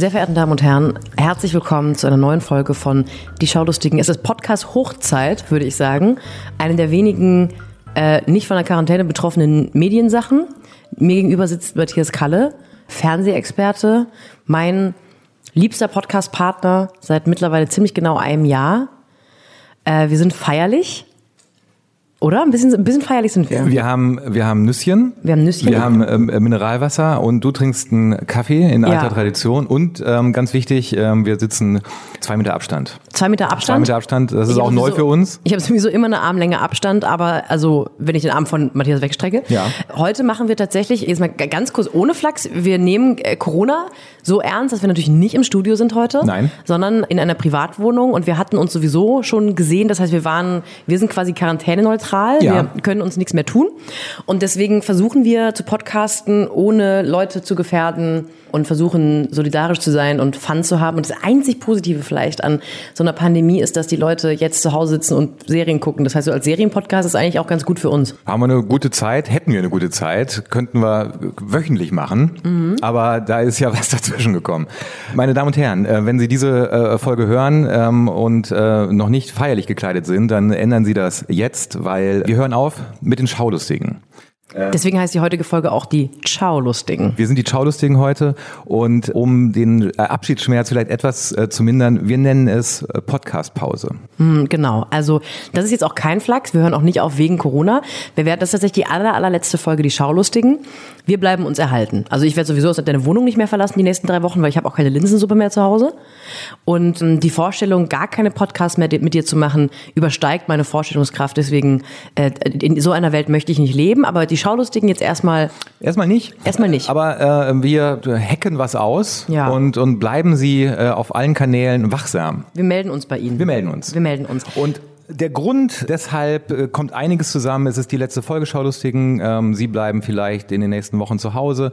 Sehr verehrten Damen und Herren, herzlich willkommen zu einer neuen Folge von Die Schaulustigen. Es ist Podcast Hochzeit, würde ich sagen. Eine der wenigen äh, nicht von der Quarantäne betroffenen Mediensachen. Mir gegenüber sitzt Matthias Kalle, Fernsehexperte, mein liebster Podcast-Partner seit mittlerweile ziemlich genau einem Jahr. Äh, wir sind feierlich. Oder? Ein bisschen, ein bisschen feierlich sind wir. Wir haben, wir haben Nüsschen. Wir haben Nüsschen. Wir haben ähm, Mineralwasser und du trinkst einen Kaffee in alter Ja. Tradition. Und ähm, ganz wichtig, ähm, wir sitzen zwei Meter Abstand. Zwei Meter Zwei Abstand. Meter Abstand, das ist Ich auch neu sowieso- für uns. Ich habe sowieso immer eine Armlänge Abstand, aber also wenn ich den Arm von Matthias wegstrecke. Ja. Heute machen wir tatsächlich, jetzt mal ganz kurz ohne Flachs, wir nehmen äh, Corona so ernst, dass wir natürlich nicht im Studio sind heute, Nein. sondern in einer Privatwohnung und wir hatten uns sowieso schon gesehen, das heißt wir waren, wir sind quasi quarantäneneutral, Ja. wir können uns nichts mehr tun und deswegen versuchen wir zu podcasten, ohne Leute zu gefährden und versuchen solidarisch zu sein und Fun zu haben und das einzig Positive vielleicht an so einer Pandemie ist, dass die Leute jetzt zu Hause sitzen und Serien gucken. Das heißt, so als Serienpodcast ist eigentlich auch ganz gut für uns. Haben wir eine gute Zeit, hätten wir eine gute Zeit, könnten wir wöchentlich machen, Mhm. aber da ist ja was dazwischen gekommen. Meine Damen und Herren, äh, wenn Sie diese äh, Folge hören ähm, und äh, noch nicht feierlich gekleidet sind, dann ändern Sie das jetzt, weil wir hören auf mit den Schaulustigen. Deswegen heißt die heutige Folge auch die Ciao-Lustigen. Wir sind die Schaulustigen heute und um den äh, Abschiedsschmerz vielleicht etwas äh, zu mindern, wir nennen es äh, Podcast-Pause. Hm, Genau, also das ist jetzt auch kein Flachs, wir hören auch nicht auf wegen Corona. Wir werden, das ist tatsächlich die aller, allerletzte Folge, die Schaulustigen. Wir bleiben uns erhalten. Also ich werde sowieso aus deine Wohnung nicht mehr verlassen die nächsten drei Wochen, weil ich habe auch keine Linsensuppe mehr zu Hause. Und ähm, die Vorstellung, gar keine Podcasts mehr mit dir zu machen, übersteigt meine Vorstellungskraft. Deswegen, äh, in so einer Welt möchte ich nicht leben. Aber die Schaulustigen jetzt erstmal, Erstmal nicht. erstmal nicht. Aber äh, wir hacken was aus Ja. und, und bleiben Sie äh, auf allen Kanälen wachsam. Wir melden uns bei Ihnen. Wir melden uns. Wir melden uns. Und der Grund, deshalb äh, kommt einiges zusammen. Es ist die letzte Folge Schaulustigen. Ähm, Sie bleiben vielleicht in den nächsten Wochen zu Hause.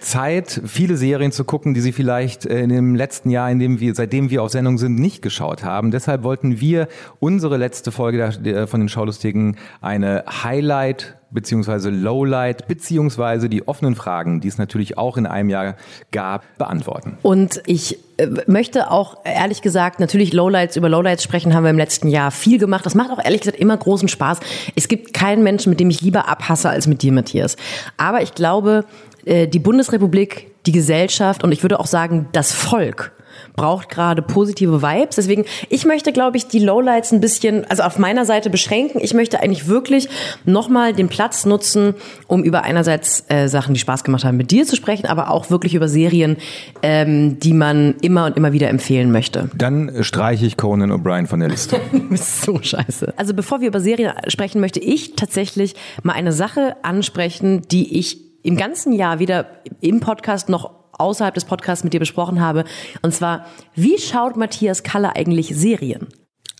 Zeit, viele Serien zu gucken, die Sie vielleicht äh, in dem letzten Jahr, in dem wir, seitdem wir auf Sendung sind, nicht geschaut haben. Deshalb wollten wir unsere letzte Folge der, von den Schaulustigen eine Highlight beziehungsweise Lowlight beziehungsweise die offenen Fragen, die es natürlich auch in einem Jahr gab, beantworten. Und ich äh, möchte auch ehrlich gesagt natürlich Lowlights über Lowlights sprechen, haben wir im letzten Jahr viel gemacht. Das macht auch ehrlich gesagt immer großen Spaß. Es gibt keinen Menschen, mit dem ich lieber abhasse als mit dir, Matthias. Aber ich glaube, äh, die Bundesrepublik, die Gesellschaft und ich würde auch sagen, das Volk braucht gerade positive Vibes. Deswegen, ich möchte, glaube ich, die Lowlights ein bisschen, also auf meiner Seite beschränken. Ich möchte eigentlich wirklich nochmal den Platz nutzen, um über einerseits äh, Sachen, die Spaß gemacht haben, mit dir zu sprechen, aber auch wirklich über Serien, ähm, die man immer und immer wieder empfehlen möchte. Dann streiche ich Conan O'Brien von der Liste. Du bist so scheiße. Also bevor wir über Serien sprechen, möchte ich tatsächlich mal eine Sache ansprechen, die ich im ganzen Jahr weder im Podcast noch außerhalb des Podcasts mit dir besprochen habe. Und zwar, wie schaut Matthias Kalle eigentlich Serien?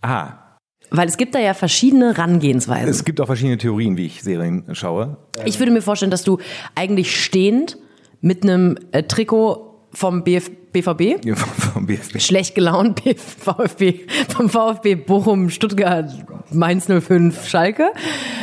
Ah, Weil es gibt da ja verschiedene Herangehensweisen. es gibt auch verschiedene Theorien, wie ich Serien schaue. Ich würde mir vorstellen, dass du eigentlich stehend mit einem äh, Trikot vom BF BVB, Ja, vom- vom BFB. schlecht gelaunt B- VfB, vom VfB Bochum, Stuttgart, Mainz 05, Schalke.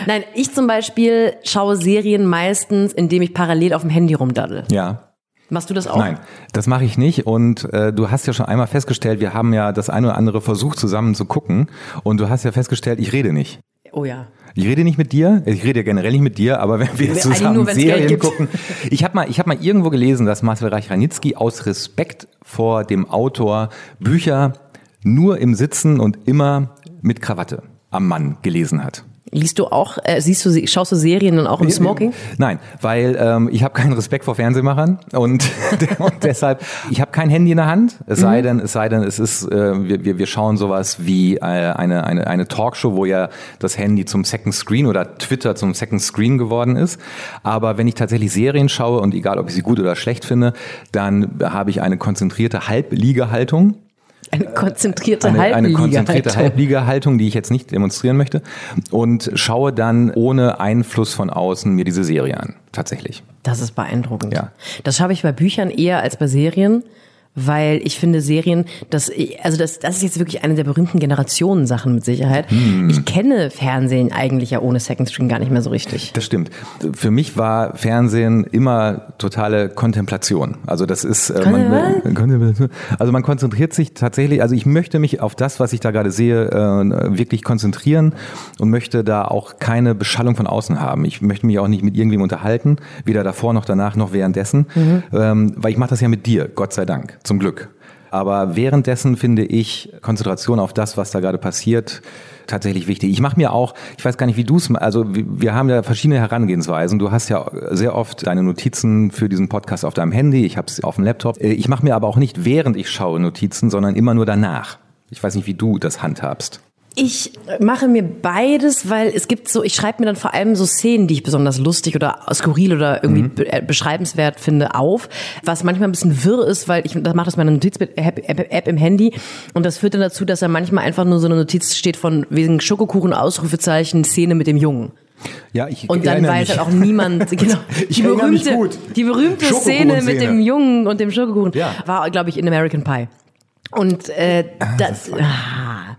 Nein, ich zum Beispiel schaue Serien meistens, indem ich parallel auf dem Handy rumdaddel. Ja. Machst du das auch? Nein, das mache ich nicht. Und äh, du hast ja schon einmal festgestellt, wir haben ja das eine oder andere versucht zusammen zu gucken. Und du hast ja festgestellt, ich rede nicht. Oh ja. Ich rede nicht mit dir, ich rede ja generell nicht mit dir, aber wenn wir eigentlich zusammen nur, Serien gucken. Ich habe mal, ich hab mal irgendwo gelesen, dass Marcel Reich-Ranitzky aus Respekt vor dem Autor Bücher nur im Sitzen und immer mit Krawatte am Mann gelesen hat. Liest du auch, äh, siehst du, schaust du Serien dann auch im Smoking? Nein, weil ähm, ich habe keinen Respekt vor Fernsehmachern und, und deshalb, ich habe kein Handy in der Hand, es sei denn, es sei denn, es ist, äh, wir, wir, wir schauen sowas wie äh, eine, eine, eine Talkshow, wo ja das Handy zum Second Screen oder Twitter zum Second Screen geworden ist. Aber wenn ich tatsächlich Serien schaue und egal, ob ich sie gut oder schlecht finde, dann habe ich eine konzentrierte Halbliegehaltung. Eine konzentrierte Eine, eine konzentrierte Halbliga-Haltung. Die ich jetzt nicht demonstrieren möchte. Und schaue dann ohne Einfluss von außen mir diese Serie an. Tatsächlich. Das ist beeindruckend. Ja. Das habe ich bei Büchern eher als bei Serien, weil ich finde Serien, ich, also das, das ist jetzt wirklich eine der berühmten Generationensachen mit Sicherheit. Hm. Ich kenne Fernsehen eigentlich ja ohne Second Screen gar nicht mehr so richtig. Das stimmt. Für mich war Fernsehen immer totale Kontemplation. Also das ist äh, man, also man konzentriert sich tatsächlich, also ich möchte mich auf das, was ich da gerade sehe, äh, wirklich konzentrieren und möchte da auch keine Beschallung von außen haben. Ich möchte mich auch nicht mit irgendwem unterhalten, weder davor noch danach noch währenddessen, mhm. ähm, weil ich mache das ja mit dir, Gott sei Dank zum Glück. Aber währenddessen finde ich Konzentration auf das, was da gerade passiert, tatsächlich wichtig. Ich mache mir auch, ich weiß gar nicht, wie du es, also wir haben ja verschiedene Herangehensweisen. Du hast ja sehr oft deine Notizen für diesen Podcast auf deinem Handy, ich habe es auf dem Laptop. Äh, ich mache mir aber auch nicht während ich schaue Notizen, sondern immer nur danach. Ich weiß nicht, wie du das handhabst. Ich mache mir beides, weil es gibt so, ich schreibe mir dann vor allem so Szenen, die ich besonders lustig oder skurril oder irgendwie mhm. be äh, beschreibenswert finde, auf. Was manchmal ein bisschen wirr ist, weil ich das mache das meine Notiz-App im Handy und das führt dann dazu, dass da manchmal einfach nur so eine Notiz steht von wegen Schokokuchen, Ausrufezeichen, Szene mit dem Jungen. Ja, ich und dann weiß halt auch niemand, genau, die berühmte, die berühmte Szene mit dem Jungen und dem Schokokuchen ja. war, glaube ich, in American Pie. Und äh, ah, das, das ah,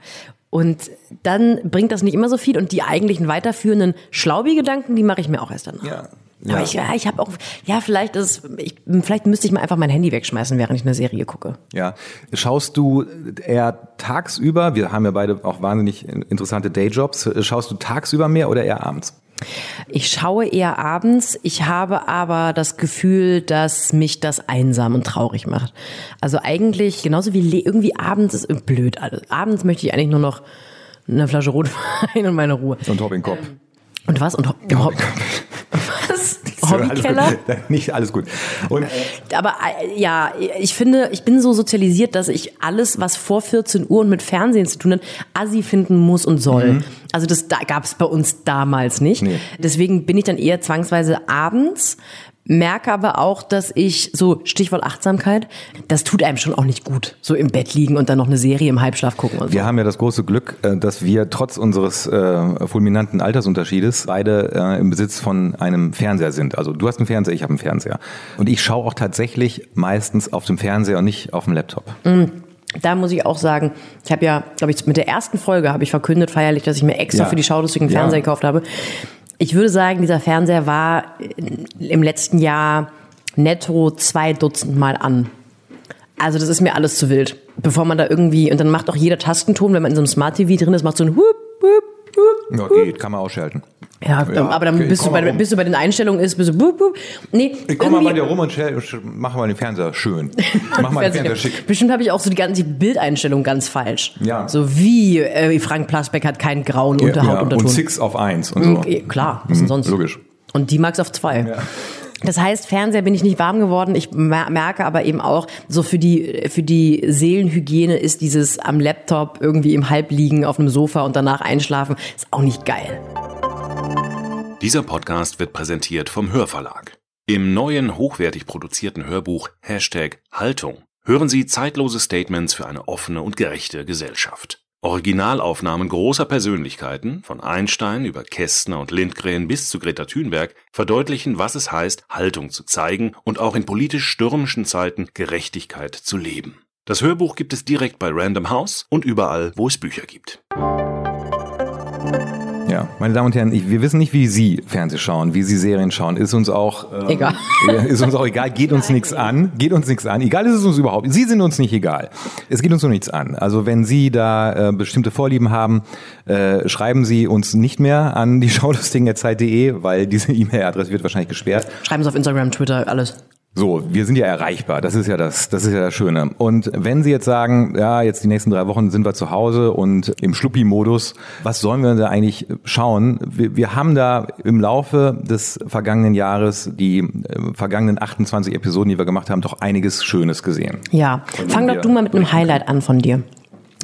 und dann bringt das nicht immer so viel und die eigentlichen weiterführenden Schlaubi-Gedanken, die mache ich mir auch erst danach. Ja. Ja. Aber ich, ja, ich habe auch, ja, vielleicht ist, ich, vielleicht müsste ich mal einfach mein Handy wegschmeißen, während ich eine Serie gucke. Ja. Schaust du eher tagsüber, wir haben ja beide auch wahnsinnig interessante Dayjobs, schaust du tagsüber mehr oder eher abends? Ich schaue eher abends. Ich habe aber das Gefühl, dass mich das einsam und traurig macht. Also eigentlich genauso wie irgendwie abends ist blöd alles. Abends möchte ich eigentlich nur noch eine Flasche Rotwein und meine Ruhe. Und Hoppingkopf. Ähm, und was? Und Ho Ho was? Hobbykeller? Alles nicht alles gut. Und aber äh, ja, ich finde, ich bin so sozialisiert, dass ich alles, was vor 14 Uhr und mit Fernsehen zu tun hat, assi finden muss und soll. Mhm. Also das da gab es bei uns damals nicht. Nee. Deswegen bin ich dann eher zwangsweise abends merke aber auch, dass ich so Stichwort Achtsamkeit, das tut einem schon auch nicht gut, so im Bett liegen und dann noch eine Serie im Halbschlaf gucken. Und so. Wir haben ja das große Glück, äh, dass wir trotz unseres äh, fulminanten Altersunterschiedes beide äh, im Besitz von einem Fernseher sind. Also du hast einen Fernseher, ich habe einen Fernseher. Und ich schaue auch tatsächlich meistens auf dem Fernseher und nicht auf dem Laptop. Mhm. Da muss ich auch sagen, ich habe ja, glaube ich, mit der ersten Folge habe ich verkündet feierlich, dass ich mir extra ja. für die Schaulustigen Fernseher ja. gekauft habe. Ich würde sagen, dieser Fernseher war im letzten Jahr netto zwei Dutzend Mal an. Also das ist mir alles zu wild. Bevor man da irgendwie, und dann macht auch jeder Tastenton, wenn man in so einem Smart TV drin ist, macht so ein Hup. Ja, geht, kann man ausschalten. Ja, ja aber dann okay, bist, du bei, bis du bei den Einstellungen ist, bist du bup, bup. Nee, ich komm mal bei dir rum und mach mal den Fernseher schön. Mach mal den Fernseher schick. Bestimmt habe ich auch so die ganze Bildeinstellung ganz falsch. Ja. So wie äh, Frank Plasbeck hat keinen grauen ja, Unterhautunterton. Ja, und Six auf eins und so. Klar, was denn mhm, sonst? Logisch. Und die Max auf zwei. Ja. Das heißt, Fernseher bin ich nicht warm geworden. Ich merke aber eben auch, so für die, für die Seelenhygiene ist dieses am Laptop irgendwie im Halbliegen auf einem Sofa und danach einschlafen, ist auch nicht geil. Dieser Podcast wird präsentiert vom Hörverlag. Im neuen, hochwertig produzierten Hörbuch Hashtag Haltung hören Sie zeitlose Statements für eine offene und gerechte Gesellschaft. Originalaufnahmen großer Persönlichkeiten, von Einstein über Kästner und Lindgren bis zu Greta Thunberg, verdeutlichen, was es heißt, Haltung zu zeigen und auch in politisch stürmischen Zeiten Gerechtigkeit zu leben. Das Hörbuch gibt es direkt bei Random House und überall, wo es Bücher gibt. Ja, meine Damen und Herren, ich, wir wissen nicht, wie Sie Fernseh schauen, wie Sie Serien schauen. Ist uns auch ähm, egal. Ist uns auch egal. Geht uns nichts an. Geht uns nichts an. Egal ist es uns überhaupt. Sie sind uns nicht egal. Es geht uns nur nichts an. Also wenn Sie da äh, bestimmte Vorlieben haben, äh, schreiben Sie uns nicht mehr an die schaulustigen.zeit.de, weil diese E-Mail-Adresse wird wahrscheinlich gesperrt. Schreiben Sie auf Instagram, Twitter, alles. So, wir sind ja erreichbar. Das ist ja das, das ist ja das Schöne. Und wenn Sie jetzt sagen, ja, jetzt die nächsten drei Wochen sind wir zu Hause und im Schluppi-Modus, was sollen wir da eigentlich schauen? Wir, wir haben da im Laufe des vergangenen Jahres, die äh, vergangenen 28 Episoden, die wir gemacht haben, doch einiges Schönes gesehen. Ja, fang doch du mal mit einem Highlight an von dir.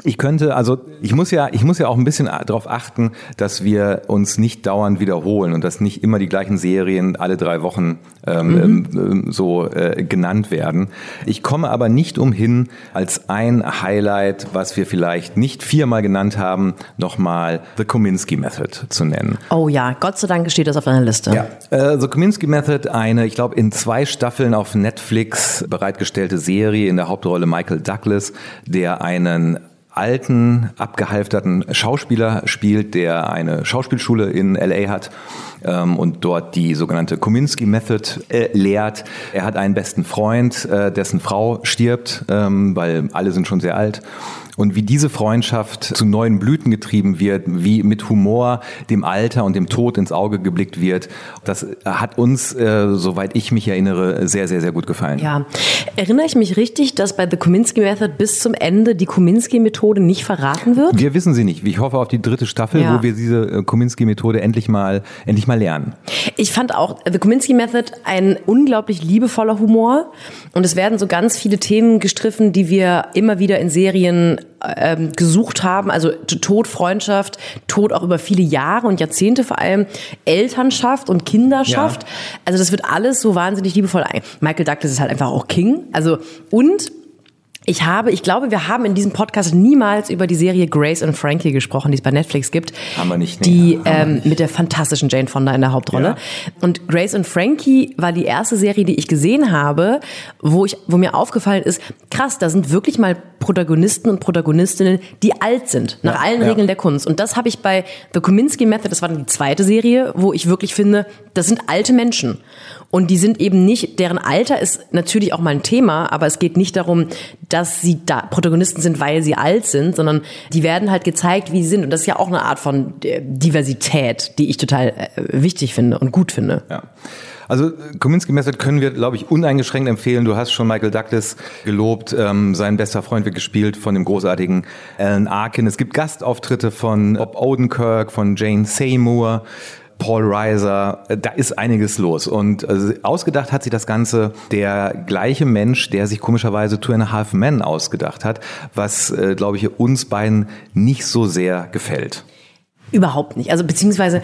Ich könnte, also ich muss ja, ich muss ja auch ein bisschen darauf achten, dass wir uns nicht dauernd wiederholen und dass nicht immer die gleichen Serien alle drei Wochen ähm, mhm. ähm, so äh, genannt werden. Ich komme aber nicht umhin, als ein Highlight, was wir vielleicht nicht viermal genannt haben, nochmal The Kominsky Method zu nennen. Oh ja, Gott sei Dank steht das auf deiner Liste. Ja, äh, The Kominsky Method, eine, ich glaube, in zwei Staffeln auf Netflix bereitgestellte Serie in der Hauptrolle Michael Douglas, der einen alten, abgehalfterten Schauspieler spielt, der eine Schauspielschule in LA hat ähm, und dort die sogenannte Kominsky Method äh, lehrt. Er hat einen besten Freund, äh, dessen Frau stirbt, ähm, weil alle sind schon sehr alt und wie diese Freundschaft zu neuen Blüten getrieben wird, wie mit Humor dem Alter und dem Tod ins Auge geblickt wird, das hat uns, äh, soweit ich mich erinnere, sehr, sehr, sehr gut gefallen. Ja, erinnere ich mich richtig, dass bei The Kominsky Method bis zum Ende die Kominsky-Methode nicht verraten wird? Wir wissen sie nicht. Ich hoffe auf die dritte Staffel, ja. wo wir diese äh, Kominsky-Methode endlich mal, endlich mal lernen. Ich fand auch The Kominsky Method ein unglaublich liebevoller Humor und es werden so ganz viele Themen gestriffen, die wir immer wieder in Serien ähm, gesucht haben, also Tod, Freundschaft, Tod auch über viele Jahre und Jahrzehnte vor allem, Elternschaft und Kinderschaft. Ja. Also das wird alles so wahnsinnig liebevoll ein. Michael Douglas ist halt einfach auch King. Also und ich habe, ich glaube, wir haben in diesem Podcast niemals über die Serie Grace und Frankie gesprochen, die es bei Netflix gibt. Haben wir nicht. Nee, die ähm, nicht. mit der fantastischen Jane Fonda in der Hauptrolle. Ja. Und Grace und Frankie war die erste Serie, die ich gesehen habe, wo ich, wo mir aufgefallen ist, krass, da sind wirklich mal Protagonisten und Protagonistinnen, die alt sind, nach ja, allen ja. Regeln der Kunst. Und das habe ich bei The Kominsky Method, das war dann die zweite Serie, wo ich wirklich finde, das sind alte Menschen. Und die sind eben nicht, deren Alter ist natürlich auch mal ein Thema, aber es geht nicht darum, dass sie da Protagonisten sind, weil sie alt sind, sondern die werden halt gezeigt, wie sie sind. Und das ist ja auch eine Art von äh, Diversität, die ich total äh, wichtig finde und gut finde. Ja. Also Kominsky Method können wir, glaube ich, uneingeschränkt empfehlen. Du hast schon Michael Douglas gelobt. Ähm, sein bester Freund wird gespielt von dem großartigen Alan Arkin. Es gibt Gastauftritte von Bob Odenkirk, von Jane Seymour. Paul Reiser, da ist einiges los. Und also, ausgedacht hat sich das Ganze der gleiche Mensch, der sich komischerweise Two and a Half Men ausgedacht hat, was, äh, glaube ich, uns beiden nicht so sehr gefällt. Überhaupt nicht. Also beziehungsweise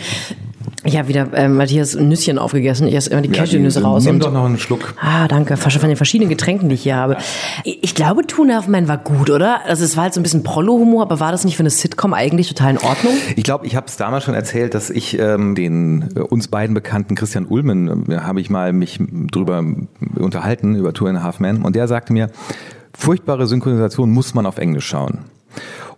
ich habe wieder äh, Matthias Nüsschen aufgegessen. Ich esse immer die ja, Cashewnüsse raus. Nimm und, doch noch einen Schluck. Ah, danke. Von den verschiedenen Getränken, die ich hier habe. Ich glaube, Tuna auf Man war gut, oder? Also es war halt so ein bisschen Prollo-Humor, aber war das nicht für eine Sitcom eigentlich total in Ordnung? Ich glaube, ich habe es damals schon erzählt, dass ich ähm, den äh, uns beiden bekannten Christian Ullmann, äh, habe ich mal mich drüber unterhalten, über Two and a Half Men. Und der sagte mir, furchtbare Synchronisation muss man auf Englisch schauen.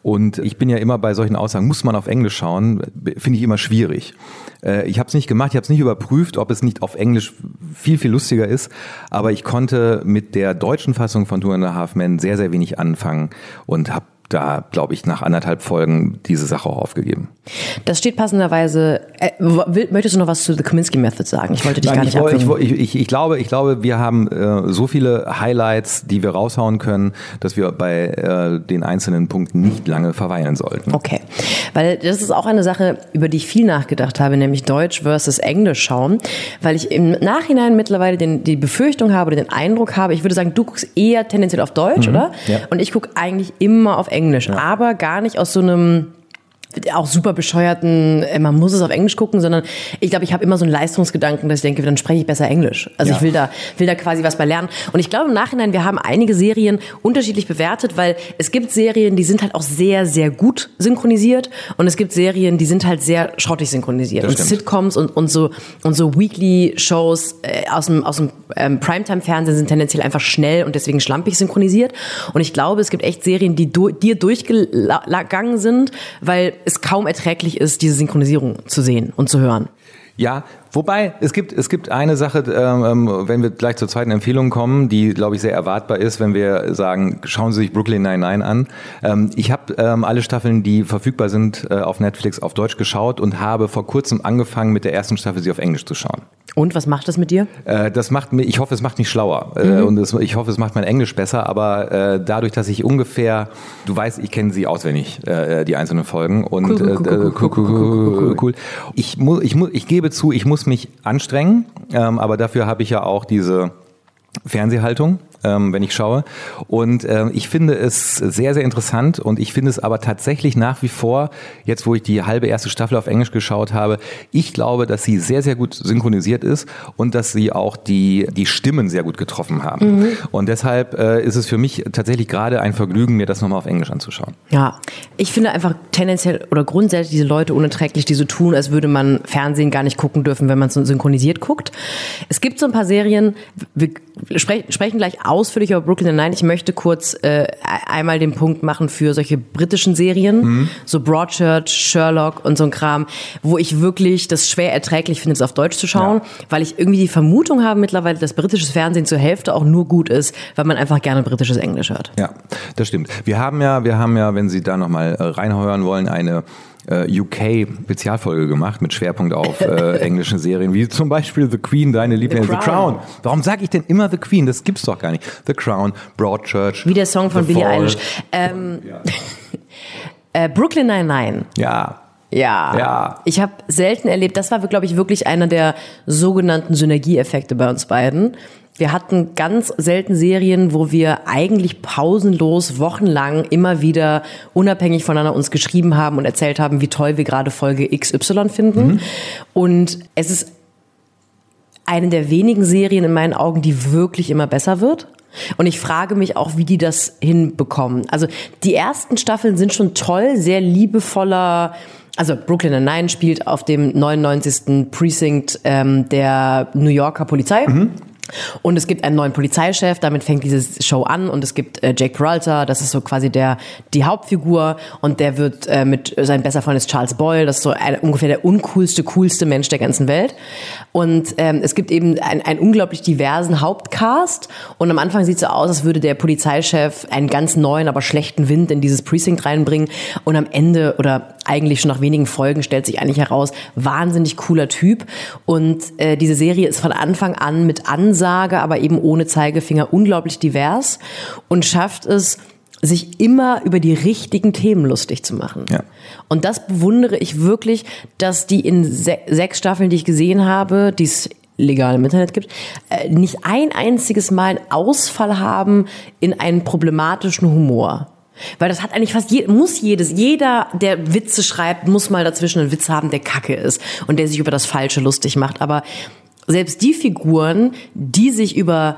Und ich bin ja immer bei solchen Aussagen, muss man auf Englisch schauen, finde ich immer schwierig. Äh, ich habe es nicht gemacht, ich habe es nicht überprüft, ob es nicht auf Englisch viel, viel lustiger ist. Aber ich konnte mit der deutschen Fassung von Two and a Half Men sehr, sehr wenig anfangen und habe da, glaube ich, nach anderthalb Folgen diese Sache auch aufgegeben. Das steht passenderweise. Äh, möchtest du noch was zu The Kominsky Method sagen? Ich wollte dich Nein, gar nicht ich, ich, ich, ich, glaube, ich glaube, wir haben äh, so viele Highlights, die wir raushauen können, dass wir bei äh, den einzelnen Punkten nicht lange verweilen sollten. Okay, weil das ist auch eine Sache, über die ich viel nachgedacht habe, nämlich Deutsch versus Englisch schauen, weil ich im Nachhinein mittlerweile den, die Befürchtung habe oder den Eindruck habe, ich würde sagen, du guckst eher tendenziell auf Deutsch, mhm, oder? Ja. Und ich gucke eigentlich immer auf Englisch. Englisch, ja. aber gar nicht aus so einem auch super bescheuerten, äh, man muss es auf Englisch gucken, sondern ich glaube, ich habe immer so einen Leistungsgedanken, dass ich denke, dann spreche ich besser Englisch. Also ja. ich will da, will da quasi was bei lernen. Und ich glaube im Nachhinein, wir haben einige Serien unterschiedlich bewertet, weil es gibt Serien, die sind halt auch sehr, sehr gut synchronisiert und es gibt Serien, die sind halt sehr schrottig synchronisiert. Das und stimmt. Sitcoms und, und so, und so Weekly-Shows äh, aus dem, aus dem ähm, Primetime-Fernsehen sind tendenziell einfach schnell und deswegen schlampig synchronisiert. Und ich glaube, es gibt echt Serien, die du, dir durchgegangen sind, weil es kaum erträglich ist, diese Synchronisierung zu sehen und zu hören. Ja, wobei es gibt es gibt eine Sache, ähm, ähm, wenn wir gleich zur zweiten Empfehlung kommen, die glaube ich sehr erwartbar ist, wenn wir sagen, schauen Sie sich Brooklyn 99 an. Ähm, ich habe ähm, alle Staffeln, die verfügbar sind äh, auf Netflix, auf Deutsch geschaut und habe vor kurzem angefangen mit der ersten Staffel sie auf Englisch zu schauen. Und was macht das mit dir? Äh, das macht mir, ich hoffe, es macht mich schlauer äh, mhm. und es, ich hoffe, es macht mein Englisch besser. Aber äh, dadurch, dass ich ungefähr, du weißt, ich kenne sie auswendig, äh, die einzelnen Folgen und cool, cool, cool, Ich muss, ich muss, ich gebe zu, ich muss mich anstrengen, ähm, aber dafür habe ich ja auch diese Fernsehhaltung ähm, wenn ich schaue. Und ähm, ich finde es sehr, sehr interessant und ich finde es aber tatsächlich nach wie vor, jetzt wo ich die halbe erste Staffel auf Englisch geschaut habe, ich glaube, dass sie sehr, sehr gut synchronisiert ist und dass sie auch die, die Stimmen sehr gut getroffen haben. Mhm. Und deshalb äh, ist es für mich tatsächlich gerade ein Vergnügen, mir das nochmal auf Englisch anzuschauen. Ja, ich finde einfach tendenziell oder grundsätzlich diese Leute unerträglich, die so tun, als würde man Fernsehen gar nicht gucken dürfen, wenn man es synchronisiert guckt. Es gibt so ein paar Serien, wir sprechen gleich ausführlich über Brooklyn Nine. Ich möchte kurz äh, einmal den Punkt machen für solche britischen Serien, mhm. so Broadchurch, Sherlock und so ein Kram, wo ich wirklich das schwer erträglich finde, es auf Deutsch zu schauen, ja. weil ich irgendwie die Vermutung habe mittlerweile, dass britisches Fernsehen zur Hälfte auch nur gut ist, weil man einfach gerne britisches Englisch hört. Ja, das stimmt. Wir haben ja, wir haben ja, wenn Sie da nochmal äh, reinhören wollen, eine äh, UK-Spezialfolge gemacht mit Schwerpunkt auf äh, englische Serien, wie zum Beispiel The Queen, deine Lieblings The, The Crown. Warum sage ich denn immer The Queen? Das gibt's doch gar nicht. The Crown, Broadchurch. Wie der Song von Billie Eilish. Ähm, ja. äh, Brooklyn 99. Ja. Ja. ja. Ich habe selten erlebt, das war, glaube ich, wirklich einer der sogenannten Synergieeffekte bei uns beiden. Wir hatten ganz selten Serien, wo wir eigentlich pausenlos wochenlang immer wieder unabhängig voneinander uns geschrieben haben und erzählt haben, wie toll wir gerade Folge XY finden. Mhm. Und es ist eine der wenigen Serien in meinen Augen, die wirklich immer besser wird. Und ich frage mich auch, wie die das hinbekommen. Also die ersten Staffeln sind schon toll, sehr liebevoller. Also Brooklyn Nine spielt auf dem 99. Precinct ähm, der New Yorker Polizei. Mhm. Und es gibt einen neuen Polizeichef, damit fängt diese Show an. Und es gibt äh, Jake Peralta, das ist so quasi der die Hauptfigur. Und der wird äh, mit sein besser Freund ist Charles Boyle, das ist so ein, ungefähr der uncoolste, coolste Mensch der ganzen Welt. Und ähm, es gibt eben einen unglaublich diversen Hauptcast. Und am Anfang sieht es so aus, als würde der Polizeichef einen ganz neuen, aber schlechten Wind in dieses Precinct reinbringen. Und am Ende oder eigentlich schon nach wenigen Folgen stellt sich eigentlich heraus, wahnsinnig cooler Typ. Und äh, diese Serie ist von Anfang an mit Ansage, aber eben ohne Zeigefinger unglaublich divers und schafft es, sich immer über die richtigen Themen lustig zu machen. Ja. Und das bewundere ich wirklich, dass die in se sechs Staffeln, die ich gesehen habe, die es legal im Internet gibt, äh, nicht ein einziges Mal einen Ausfall haben in einen problematischen Humor. Weil das hat eigentlich fast je, muss jedes, jeder, der Witze schreibt, muss mal dazwischen einen Witz haben, der Kacke ist und der sich über das Falsche lustig macht. Aber selbst die Figuren, die sich über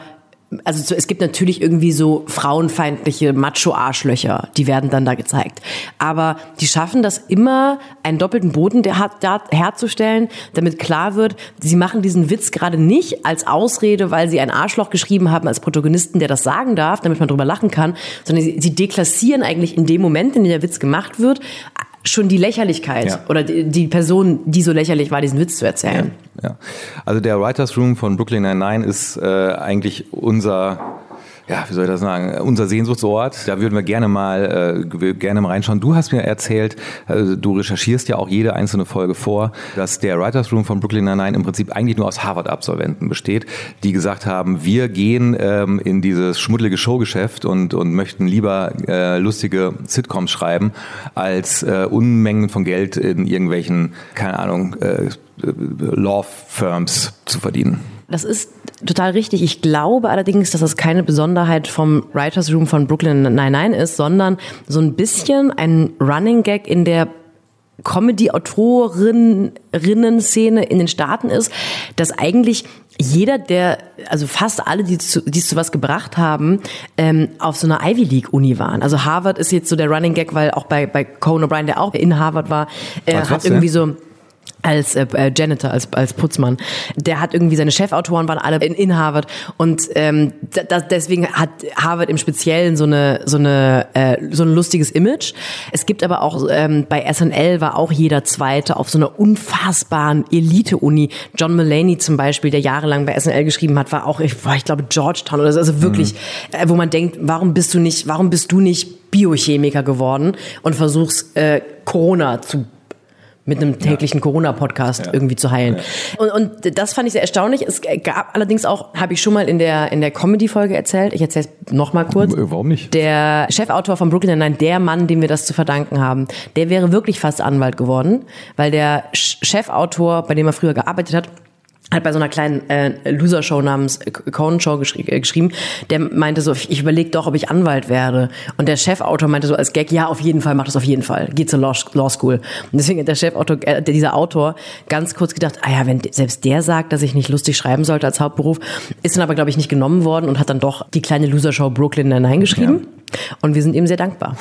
also es gibt natürlich irgendwie so frauenfeindliche Macho-Arschlöcher, die werden dann da gezeigt. Aber die schaffen das immer, einen doppelten Boden herzustellen, damit klar wird, sie machen diesen Witz gerade nicht als Ausrede, weil sie ein Arschloch geschrieben haben als Protagonisten, der das sagen darf, damit man drüber lachen kann, sondern sie deklassieren eigentlich in dem Moment, in dem der Witz gemacht wird, schon die Lächerlichkeit ja. oder die, die, Person, die so lächerlich war, diesen Witz zu erzählen. Ja, ja. Also der Writers Room von Brooklyn Nine-Nine ist äh, eigentlich unser ja, wie soll ich das sagen, unser Sehnsuchtsort. Da würden wir gerne mal, äh, gerne mal reinschauen. Du hast mir erzählt, äh, du recherchierst ja auch jede einzelne Folge vor, dass der Writers Room von Brooklyn Nine-Nine im Prinzip eigentlich nur aus Harvard-Absolventen besteht, die gesagt haben, wir gehen ähm, in dieses schmuddelige Showgeschäft und, und möchten lieber äh, lustige Sitcoms schreiben, als äh, Unmengen von Geld in irgendwelchen, keine Ahnung, äh, Law Firms zu verdienen. Das ist total richtig. Ich glaube allerdings, dass das keine Besonderheit vom Writers Room von Brooklyn Nine-Nine ist, sondern so ein bisschen ein Running Gag in der Comedy-Autorinnen-Szene in den Staaten ist, dass eigentlich jeder, der, also fast alle, die, zu, die es zu was gebracht haben, ähm, auf so einer Ivy League Uni waren. Also Harvard ist jetzt so der Running Gag, weil auch bei, bei Conan O'Brien, der auch in Harvard war, äh, hat irgendwie so als äh, äh, Janitor, als, als Putzmann. Der hat irgendwie seine Chefautoren waren alle in, in Harvard und ähm, das, deswegen hat Harvard im Speziellen so eine so eine äh, so ein lustiges Image. Es gibt aber auch ähm, bei SNL war auch jeder Zweite auf so einer unfassbaren Elite-Uni. John Mulaney zum Beispiel, der jahrelang bei SNL geschrieben hat, war auch ich, war, ich glaube Georgetown oder so. Also wirklich, mhm. äh, wo man denkt, warum bist du nicht, warum bist du nicht Biochemiker geworden und versuchst äh, Corona zu mit einem täglichen ja. Corona-Podcast ja. irgendwie zu heilen. Ja. Und, und das fand ich sehr erstaunlich. Es gab allerdings auch, habe ich schon mal in der in der Comedy-Folge erzählt. Ich erzähle es noch mal kurz. Äh, warum nicht? Der Chefautor von Brooklyn Nine, der Mann, dem wir das zu verdanken haben, der wäre wirklich fast Anwalt geworden, weil der Chefautor, bei dem er früher gearbeitet hat, hat bei so einer kleinen äh, Loser-Show namens Conan Show geschri äh, geschrieben, der meinte so, ich überlege doch, ob ich Anwalt werde. Und der Chefautor meinte so als Gag, ja, auf jeden Fall, mach das auf jeden Fall. Geh zur Law, Law School. Und deswegen hat der Chefautor, äh, dieser Autor, ganz kurz gedacht, ah ja, wenn selbst der sagt, dass ich nicht lustig schreiben sollte als Hauptberuf, ist dann aber, glaube ich, nicht genommen worden und hat dann doch die kleine Loser-Show Brooklyn hineingeschrieben. Ja. Und wir sind ihm sehr dankbar.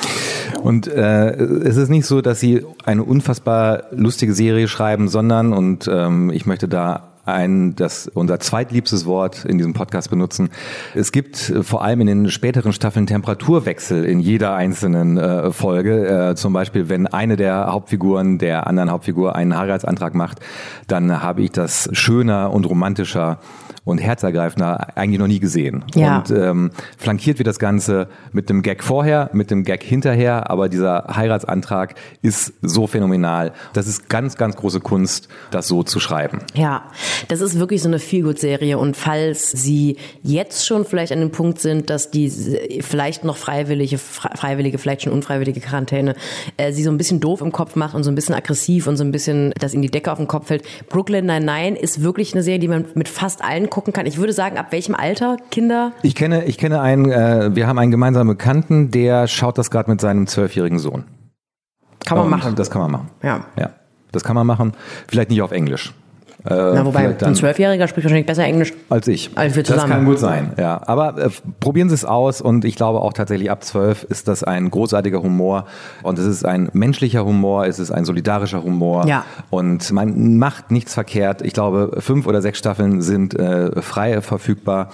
Und äh, es ist nicht so, dass sie eine unfassbar lustige Serie schreiben, sondern, und ähm, ich möchte da ein, das unser zweitliebstes Wort in diesem Podcast benutzen. Es gibt äh, vor allem in den späteren Staffeln Temperaturwechsel in jeder einzelnen äh, Folge. Äh, zum Beispiel, wenn eine der Hauptfiguren der anderen Hauptfigur einen Heiratsantrag macht, dann habe ich das schöner und romantischer und herzergreifender eigentlich noch nie gesehen. Ja. Und ähm, flankiert wird das Ganze mit dem Gag vorher, mit dem Gag hinterher, aber dieser Heiratsantrag ist so phänomenal. Das ist ganz, ganz große Kunst, das so zu schreiben. Ja, das ist wirklich so eine Feelgood-Serie und falls Sie jetzt schon vielleicht an dem Punkt sind, dass die vielleicht noch freiwillige, freiwillige, vielleicht schon unfreiwillige Quarantäne äh, Sie so ein bisschen doof im Kopf macht und so ein bisschen aggressiv und so ein bisschen, dass Ihnen die Decke auf den Kopf fällt. Brooklyn Nine-Nine ist wirklich eine Serie, die man mit fast allen gucken kann. Ich würde sagen, ab welchem Alter Kinder? Ich kenne, ich kenne einen, äh, wir haben einen gemeinsamen Bekannten, der schaut das gerade mit seinem zwölfjährigen Sohn. Kann man Und machen. Das kann man machen. Ja. Ja. Das kann man machen. Vielleicht nicht auf Englisch. Äh, Na, wobei ein Zwölfjähriger spricht wahrscheinlich besser Englisch als ich. Als wir zusammen. Das kann gut sein, ja. Aber äh, probieren Sie es aus und ich glaube auch tatsächlich ab zwölf ist das ein großartiger Humor und es ist ein menschlicher Humor, es ist ein solidarischer Humor ja. und man macht nichts verkehrt. Ich glaube, fünf oder sechs Staffeln sind äh, frei verfügbar.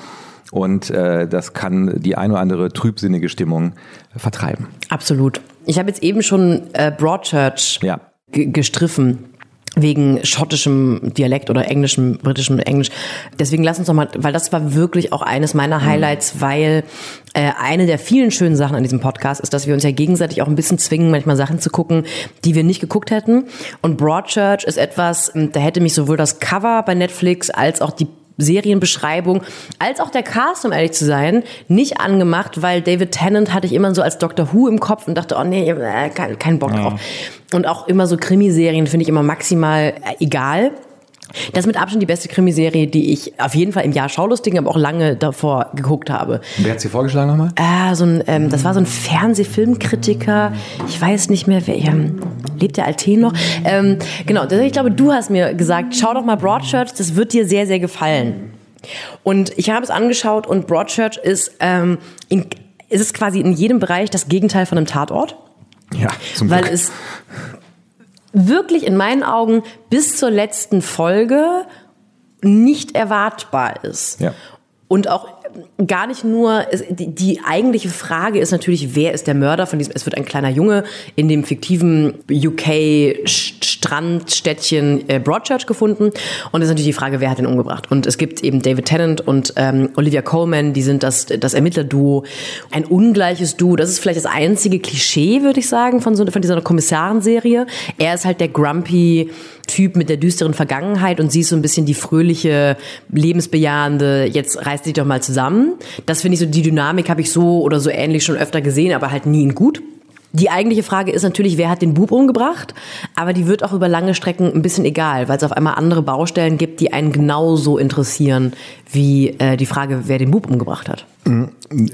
Und äh, das kann die ein oder andere trübsinnige Stimmung vertreiben. Absolut. Ich habe jetzt eben schon äh, Broadchurch ja. gestriffen wegen schottischem Dialekt oder englischem, britischem Englisch. Deswegen lass uns doch mal, weil das war wirklich auch eines meiner Highlights, mhm. weil äh, eine der vielen schönen Sachen an diesem Podcast ist, dass wir uns ja gegenseitig auch ein bisschen zwingen, manchmal Sachen zu gucken, die wir nicht geguckt hätten. Und Broadchurch ist etwas, da hätte mich sowohl das Cover bei Netflix als auch die Serienbeschreibung, als auch der Cast, um ehrlich zu sein, nicht angemacht, weil David Tennant hatte ich immer so als Doctor Who im Kopf und dachte, oh nee, äh, kein, kein Bock drauf. Ja. Und auch immer so Krimiserien finde ich immer maximal äh, egal. Das ist mit Abstand die beste Krimiserie, die ich auf jeden Fall im Jahr Schaulustigen, aber auch lange davor geguckt habe. Wer hat sie vorgeschlagen nochmal? Äh, so ein, ähm, das war so ein Fernsehfilmkritiker. Ich weiß nicht mehr, wer ähm, lebt der Alten noch? Ähm, genau, ich glaube, du hast mir gesagt, schau doch mal Broadchurch, das wird dir sehr, sehr gefallen. Und ich habe es angeschaut und Broadchurch ist, ähm, in, ist es quasi in jedem Bereich das Gegenteil von einem Tatort. Ja, zum Glück. Weil es wirklich in meinen Augen bis zur letzten Folge nicht erwartbar ist. Ja. Und auch gar nicht nur, die, die eigentliche Frage ist natürlich, wer ist der Mörder von diesem, es wird ein kleiner Junge in dem fiktiven UK Strandstädtchen äh, Broadchurch gefunden und es ist natürlich die Frage, wer hat ihn umgebracht und es gibt eben David Tennant und ähm, Olivia Coleman, die sind das, das Ermittlerduo, ein ungleiches Duo, das ist vielleicht das einzige Klischee, würde ich sagen, von so von dieser Kommissarenserie. Er ist halt der grumpy Typ mit der düsteren Vergangenheit und sie ist so ein bisschen die fröhliche, lebensbejahende, jetzt reißt sich doch mal zusammen. Das finde ich so, die Dynamik habe ich so oder so ähnlich schon öfter gesehen, aber halt nie in gut. Die eigentliche Frage ist natürlich, wer hat den Bub umgebracht? Aber die wird auch über lange Strecken ein bisschen egal, weil es auf einmal andere Baustellen gibt, die einen genauso interessieren wie äh, die Frage, wer den Bub umgebracht hat.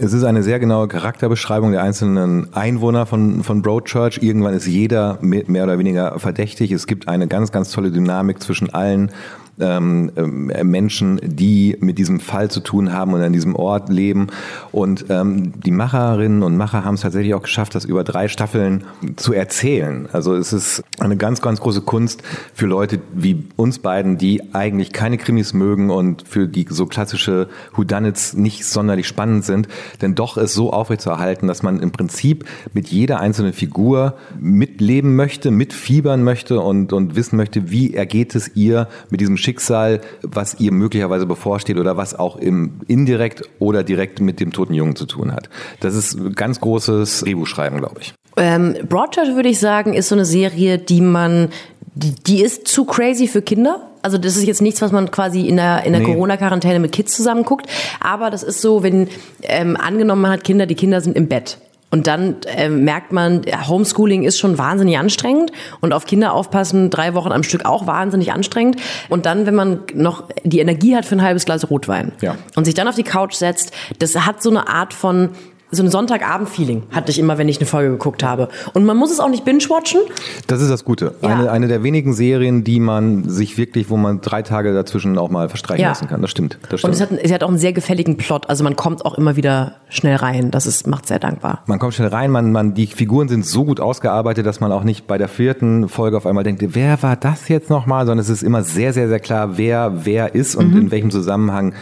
Es ist eine sehr genaue Charakterbeschreibung der einzelnen Einwohner von, von Broadchurch. Irgendwann ist jeder mehr oder weniger verdächtig. Es gibt eine ganz, ganz tolle Dynamik zwischen allen ähm, äh, Menschen, die mit diesem Fall zu tun haben und an diesem Ort leben. Und ähm, die Macherinnen und Macher haben es tatsächlich auch geschafft, das über drei Staffeln zu erzählen. Also es ist eine ganz, ganz große Kunst für Leute wie uns beiden, die eigentlich keine Krimis mögen und für die so klassische Whodunits nicht sonderlich spannend sind, denn doch es so aufrechtzuerhalten, dass man im Prinzip mit jeder einzelnen Figur mitleben möchte, mitfiebern möchte und, und wissen möchte, wie ergeht es ihr mit diesem Schicksal, was ihr möglicherweise bevorsteht oder was auch im indirekt oder direkt mit dem toten Jungen zu tun hat. Das ist ganz großes Drehbuchschreiben, glaube ich. Ähm, Broadchurch würde ich sagen, ist so eine Serie, die man, die, die ist zu crazy für Kinder. Also das ist jetzt nichts, was man quasi in der, in der nee. Corona-Quarantäne mit Kids zusammen guckt. Aber das ist so, wenn ähm, angenommen man hat Kinder, die Kinder sind im Bett Und dann äh, merkt man, Homeschooling ist schon wahnsinnig anstrengend und auf Kinder aufpassen, drei Wochen am Stück auch wahnsinnig anstrengend. Und dann, wenn man noch die Energie hat für ein halbes Glas Rotwein Ja. und sich dann auf die Couch setzt, das hat so eine Art von so ein Sonntagabend-Feeling hatte ich immer, wenn ich eine Folge geguckt habe. Und man muss es auch nicht binge-watchen. Das ist das Gute. Ja. Eine, eine der wenigen Serien, die man sich wirklich, wo man drei Tage dazwischen auch mal verstreichen Ja. lassen kann. Das stimmt. Das Und stimmt. es hat, es hat auch einen sehr gefälligen Plot. Also man kommt auch immer wieder schnell rein. Das ist, macht sehr dankbar. Man kommt schnell rein, man, man, die Figuren sind so gut ausgearbeitet, dass man auch nicht bei der vierten Folge auf einmal denkt, wer war das jetzt nochmal, sondern es ist immer sehr, sehr, sehr klar, wer wer ist und in welchem Zusammenhang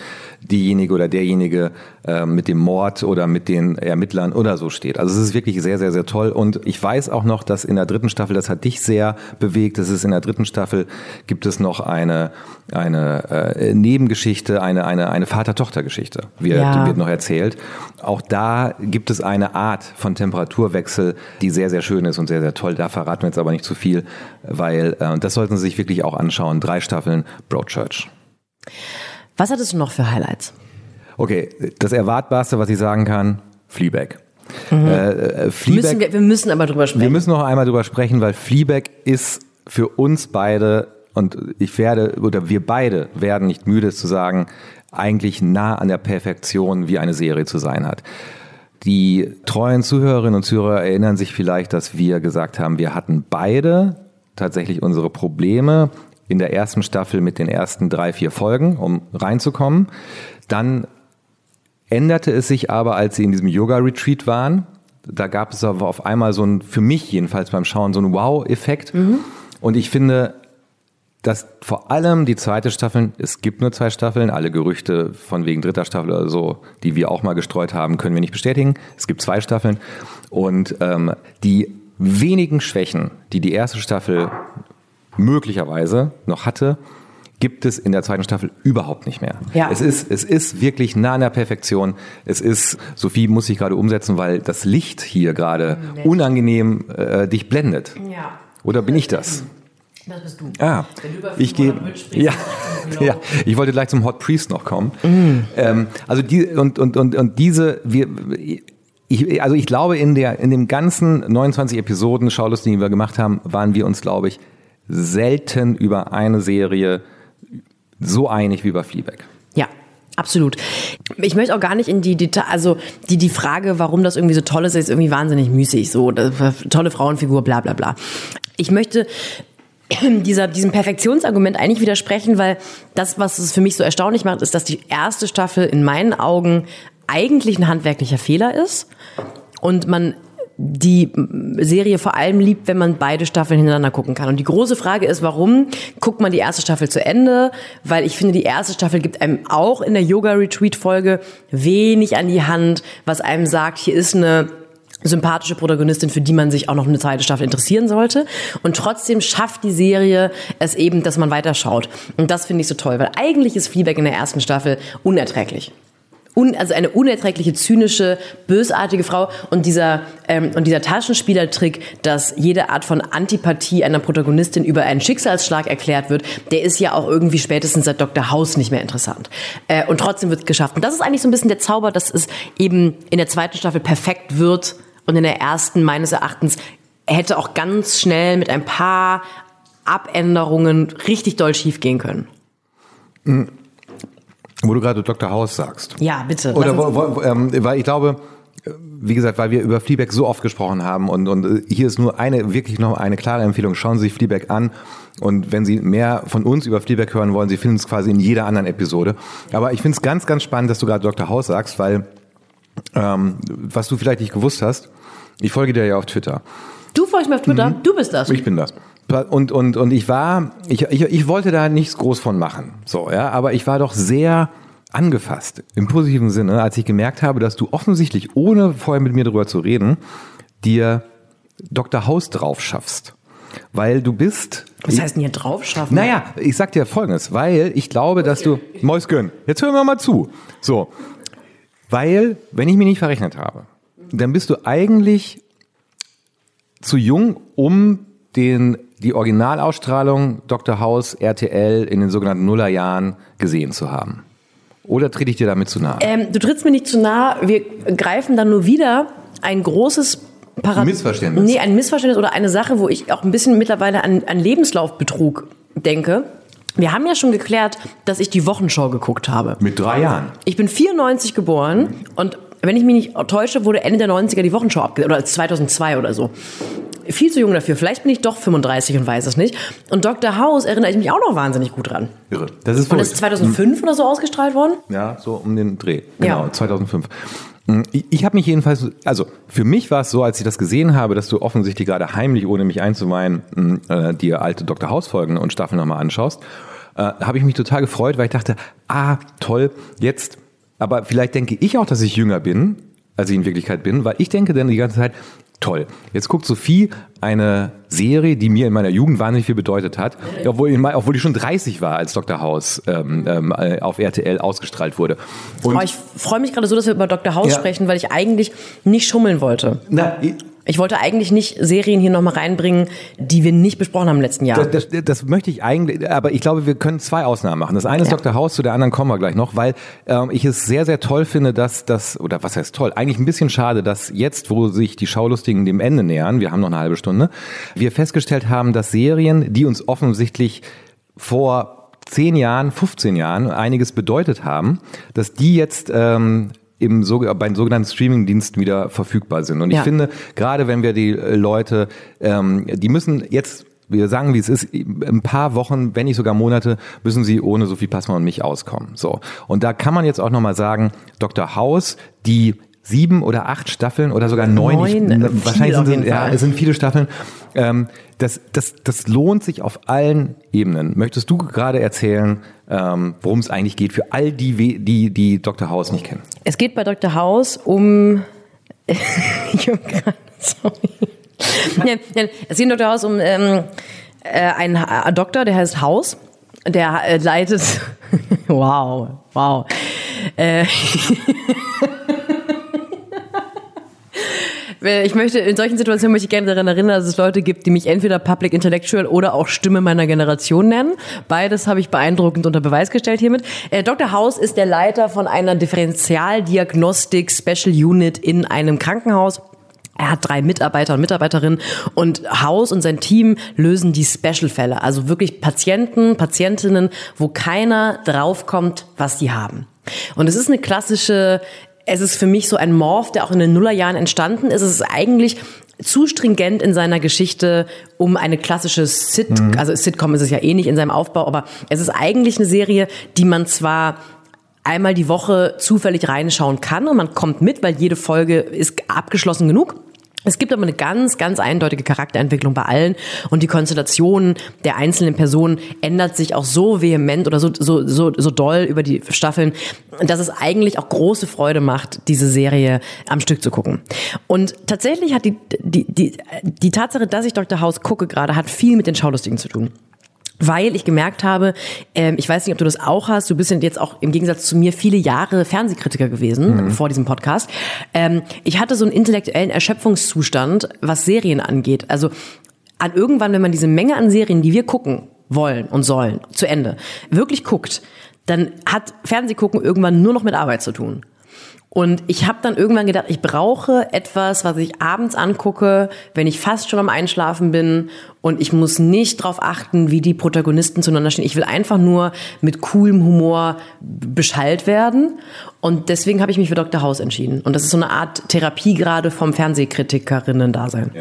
diejenige oder derjenige äh, mit dem Mord oder mit den Ermittlern oder so steht. Also es ist wirklich sehr, sehr, sehr toll. Und ich weiß auch noch, dass in der dritten Staffel, das hat dich sehr bewegt, es ist in der dritten Staffel, gibt es noch eine, eine äh, Nebengeschichte, eine, eine, eine Vater-Tochter-Geschichte, wird, Ja. wird noch erzählt. Auch da gibt es eine Art von Temperaturwechsel, die sehr, sehr schön ist und sehr, sehr toll. Da verraten wir jetzt aber nicht zu viel, weil äh, das sollten Sie sich wirklich auch anschauen. Drei Staffeln Broadchurch. Was hattest du noch für Highlights? Okay, das Erwartbarste, was ich sagen kann, Fleabag. Äh, äh, Fleabag Müssen wir, wir müssen aber drüber sprechen. wir müssen noch einmal drüber sprechen, weil Fleabag ist für uns beide und ich werde oder wir beide werden nicht müde es zu sagen, eigentlich nah an der Perfektion, wie eine Serie zu sein hat. Die treuen Zuhörerinnen und Zuhörer erinnern sich vielleicht, dass wir gesagt haben, wir hatten beide tatsächlich unsere Probleme in der ersten Staffel mit den ersten drei, vier Folgen, um reinzukommen. Dann änderte es sich aber, als sie in diesem Yoga-Retreat waren. Da gab es aber auf einmal so ein, für mich jedenfalls beim Schauen, so einen Wow-Effekt. Und ich finde, dass vor allem die zweite Staffel, es gibt nur zwei Staffeln, alle Gerüchte von wegen dritter Staffel oder so, die wir auch mal gestreut haben, können wir nicht bestätigen. Es gibt zwei Staffeln. Und ähm, die wenigen Schwächen, die die erste Staffel möglicherweise noch hatte, gibt es in der zweiten Staffel überhaupt nicht mehr. Ja. Es ist, es ist wirklich nah an der Perfektion. Es ist, Sophie muss sich gerade umsetzen, weil das Licht hier gerade unangenehm äh, dich blendet. Ja. Oder bin ich das? Das bist du. Ah, ich gehe. 500 Bridge sprichst, Ja, ja, ich wollte gleich zum Hot Priest noch kommen. Mm. Ähm, also die und und und und diese wir. Ich, also ich glaube, in der in dem ganzen 29 Episoden Schaulustigen, die wir gemacht haben, waren wir uns, glaube ich, selten über eine Serie so einig wie über Fleabag. Ja, absolut. Ich möchte auch gar nicht in die Detail, also die, die Frage, warum das irgendwie so toll ist, ist irgendwie wahnsinnig müßig. So, tolle Frauenfigur, bla bla bla. Ich möchte dieser, diesem Perfektionsargument eigentlich widersprechen, weil das, was es für mich so erstaunlich macht, ist, dass die erste Staffel in meinen Augen eigentlich ein handwerklicher Fehler ist und man die Serie vor allem liebt, wenn man beide Staffeln hintereinander gucken kann. Und die große Frage ist, warum guckt man die erste Staffel zu Ende? Weil ich finde, die erste Staffel gibt einem auch in der Yoga-Retreat-Folge wenig an die Hand, was einem sagt, hier ist eine sympathische Protagonistin, für die man sich auch noch eine zweite Staffel interessieren sollte. Und trotzdem schafft die Serie es eben, dass man weiterschaut. Und das finde ich so toll, weil eigentlich ist Fleabag in der ersten Staffel unerträglich. Un, also eine unerträgliche, zynische, bösartige Frau und dieser ähm, und dieser Taschenspielertrick, dass jede Art von Antipathie einer Protagonistin über einen Schicksalsschlag erklärt wird, der ist ja auch irgendwie spätestens seit Dr. House nicht mehr interessant. Äh, und trotzdem wird es geschafft. Und das ist eigentlich so ein bisschen der Zauber, dass es eben in der zweiten Staffel perfekt wird und in der ersten meines Erachtens hätte auch ganz schnell mit ein paar Abänderungen richtig doll schief gehen können. Wo du gerade Dr. House sagst. Ja, bitte. Oder wo, wo, ähm, weil ich glaube, äh, wie gesagt, weil wir über Fleabag so oft gesprochen haben und, und äh, hier ist nur eine, wirklich noch eine klare Empfehlung. Schauen Sie sich Fleabag an und wenn Sie mehr von uns über Fleabag hören wollen, Sie finden es quasi in jeder anderen Episode. Aber ich finde es ganz, ganz spannend, dass du gerade Dr. House sagst, weil ähm, was du vielleicht nicht gewusst hast, ich folge dir ja auf Twitter. Du folgst mir auf Twitter, du bist das. Ich bin das. Und, und, und ich war, ich, ich, ich wollte da nichts groß von machen. So, ja, aber ich war doch sehr angefasst, im positiven Sinne, als ich gemerkt habe, dass du offensichtlich, ohne vorher mit mir darüber zu reden, dir Dr. House drauf schaffst. Weil du bist. Was heißt denn hier drauf schaffen? Naja, ich sag dir folgendes, weil ich glaube, dass du. Mäuschen, jetzt hören wir mal zu. So. Weil, wenn ich mich nicht verrechnet habe, dann bist du eigentlich zu jung, um den, die Originalausstrahlung Dr. House RTL in den sogenannten Nullerjahren gesehen zu haben. Oder trete ich dir damit zu nahe? Ähm, du trittst mir nicht zu nah, wir greifen dann nur wieder ein großes Parad Missverständnis. Nee, ein Missverständnis oder eine Sache, wo ich auch ein bisschen mittlerweile an, an Lebenslaufbetrug denke. Wir haben ja schon geklärt, dass ich die Wochenschau geguckt habe. Mit drei Jahren. Ich bin 94 geboren und wenn ich mich nicht täusche, wurde Ende der 90er die Wochenschau abgesetzt, oder 2002 oder so. Viel zu jung dafür. Vielleicht bin ich doch 35 und weiß es nicht. Und Dr. House erinnere ich mich auch noch wahnsinnig gut dran. Irre. Das ist Und ist 2005 oder so ausgestrahlt worden? Ja, so um den Dreh. Genau, Ja. 2005. Ich, ich habe mich jedenfalls, also für mich war es so, als ich das gesehen habe, dass du offensichtlich gerade heimlich, ohne mich einzuweihen, mh, äh, dir alte Dr. House Folgen und Staffeln nochmal anschaust, äh, habe ich mich total gefreut, weil ich dachte, ah, toll, jetzt, aber vielleicht denke ich auch, dass ich jünger bin, als ich in Wirklichkeit bin, weil ich denke dann die ganze Zeit, toll, jetzt guckt Sophie eine Serie, die mir in meiner Jugend wahnsinnig viel bedeutet hat, obwohl, obwohl ich schon 30 war, als Dr. House ähm, ähm, äh, auf RTL ausgestrahlt wurde. Und Oh, ich freue mich gerade so, dass wir über Dr. House Ja. sprechen, weil ich eigentlich nicht schummeln wollte. na, ich- wollte eigentlich nicht Serien hier nochmal reinbringen, die wir nicht besprochen haben im letzten Jahr. Das, das, das möchte ich eigentlich, aber ich glaube, wir können zwei Ausnahmen machen. Das eine ist Ja. Dr. House, zu der anderen kommen wir gleich noch, weil ähm, ich es sehr, sehr toll finde, dass das, oder was heißt toll, eigentlich ein bisschen schade, dass jetzt, wo sich die Schaulustigen dem Ende nähern, wir haben noch eine halbe Stunde, wir festgestellt haben, dass Serien, die uns offensichtlich vor 10 Jahren, 15 Jahren einiges bedeutet haben, dass die jetzt ähm, im, bei den sogenannten Streamingdiensten wieder verfügbar sind. Und ich Ja. finde, gerade wenn wir die äh, Leute, ähm, die müssen jetzt wir sagen, wie es ist, ein paar Wochen, wenn nicht sogar Monate, müssen sie ohne Sophie Passmann und mich auskommen. So. Und da kann man jetzt auch nochmal sagen, Dr. House, die sieben oder acht Staffeln oder sogar neun, Neun, ich, wahrscheinlich sind es, ja, es sind viele Staffeln. Ähm, das, das, das lohnt sich auf allen Ebenen. Möchtest du gerade erzählen, ähm, worum es eigentlich geht für all die, die, die Dr. House nicht kennen? Es geht bei Dr. House um. ich hab grad, sorry. Ja, ja, es geht in Dr. House um ähm, äh, einen Ha- Doktor, der heißt House. Der äh, leitet. wow, wow. Äh, Ich möchte, in solchen Situationen möchte ich gerne daran erinnern, dass es Leute gibt, die mich entweder Public Intellectual oder auch Stimme meiner Generation nennen. Beides habe ich beeindruckend unter Beweis gestellt hiermit. Äh, Dr. House ist der Leiter von einer Differentialdiagnostik Special Unit in einem Krankenhaus. Er hat drei Mitarbeiter und Mitarbeiterinnen und Haus und sein Team lösen die Special-Fälle. Also wirklich Patienten, Patientinnen, wo keiner draufkommt, was die haben. Und es ist eine klassische, es ist für mich so ein Morph, der auch in den Nullerjahren entstanden ist. Es ist eigentlich zu stringent in seiner Geschichte, um eine klassische Sit, also Sitcom ist es ja eh nicht in seinem Aufbau, aber es ist eigentlich eine Serie, die man zwar einmal die Woche zufällig reinschauen kann und man kommt mit, weil jede Folge ist abgeschlossen genug. Es gibt aber eine ganz, ganz eindeutige Charakterentwicklung bei allen und die Konstellation der einzelnen Personen ändert sich auch so vehement oder so, so, so, so doll über die Staffeln, dass es eigentlich auch große Freude macht, diese Serie am Stück zu gucken. Und tatsächlich hat die, die, die, die Tatsache, dass ich Dr. House gucke gerade, hat viel mit den Schaulustigen zu tun weil ich gemerkt habe, ähm, ich weiß nicht, ob du das auch hast, du bist jetzt auch im Gegensatz zu mir viele Jahre Fernsehkritiker gewesen vor diesem Podcast. Ähm, ich hatte so einen intellektuellen Erschöpfungszustand, was Serien angeht. Also an irgendwann, wenn man diese Menge an Serien, die wir gucken wollen und sollen, zu Ende, wirklich guckt, dann hat Fernsehgucken irgendwann nur noch mit Arbeit zu tun. Und ich habe dann irgendwann gedacht, ich brauche etwas, was ich abends angucke, wenn ich fast schon am Einschlafen bin und ich muss nicht darauf achten, wie die Protagonisten zueinander stehen. Ich will einfach nur mit coolem Humor beschallt werden und deswegen habe ich mich für Dr. House entschieden. Und das ist so eine Art Therapie gerade vom Fernsehkritikerinnen-Dasein.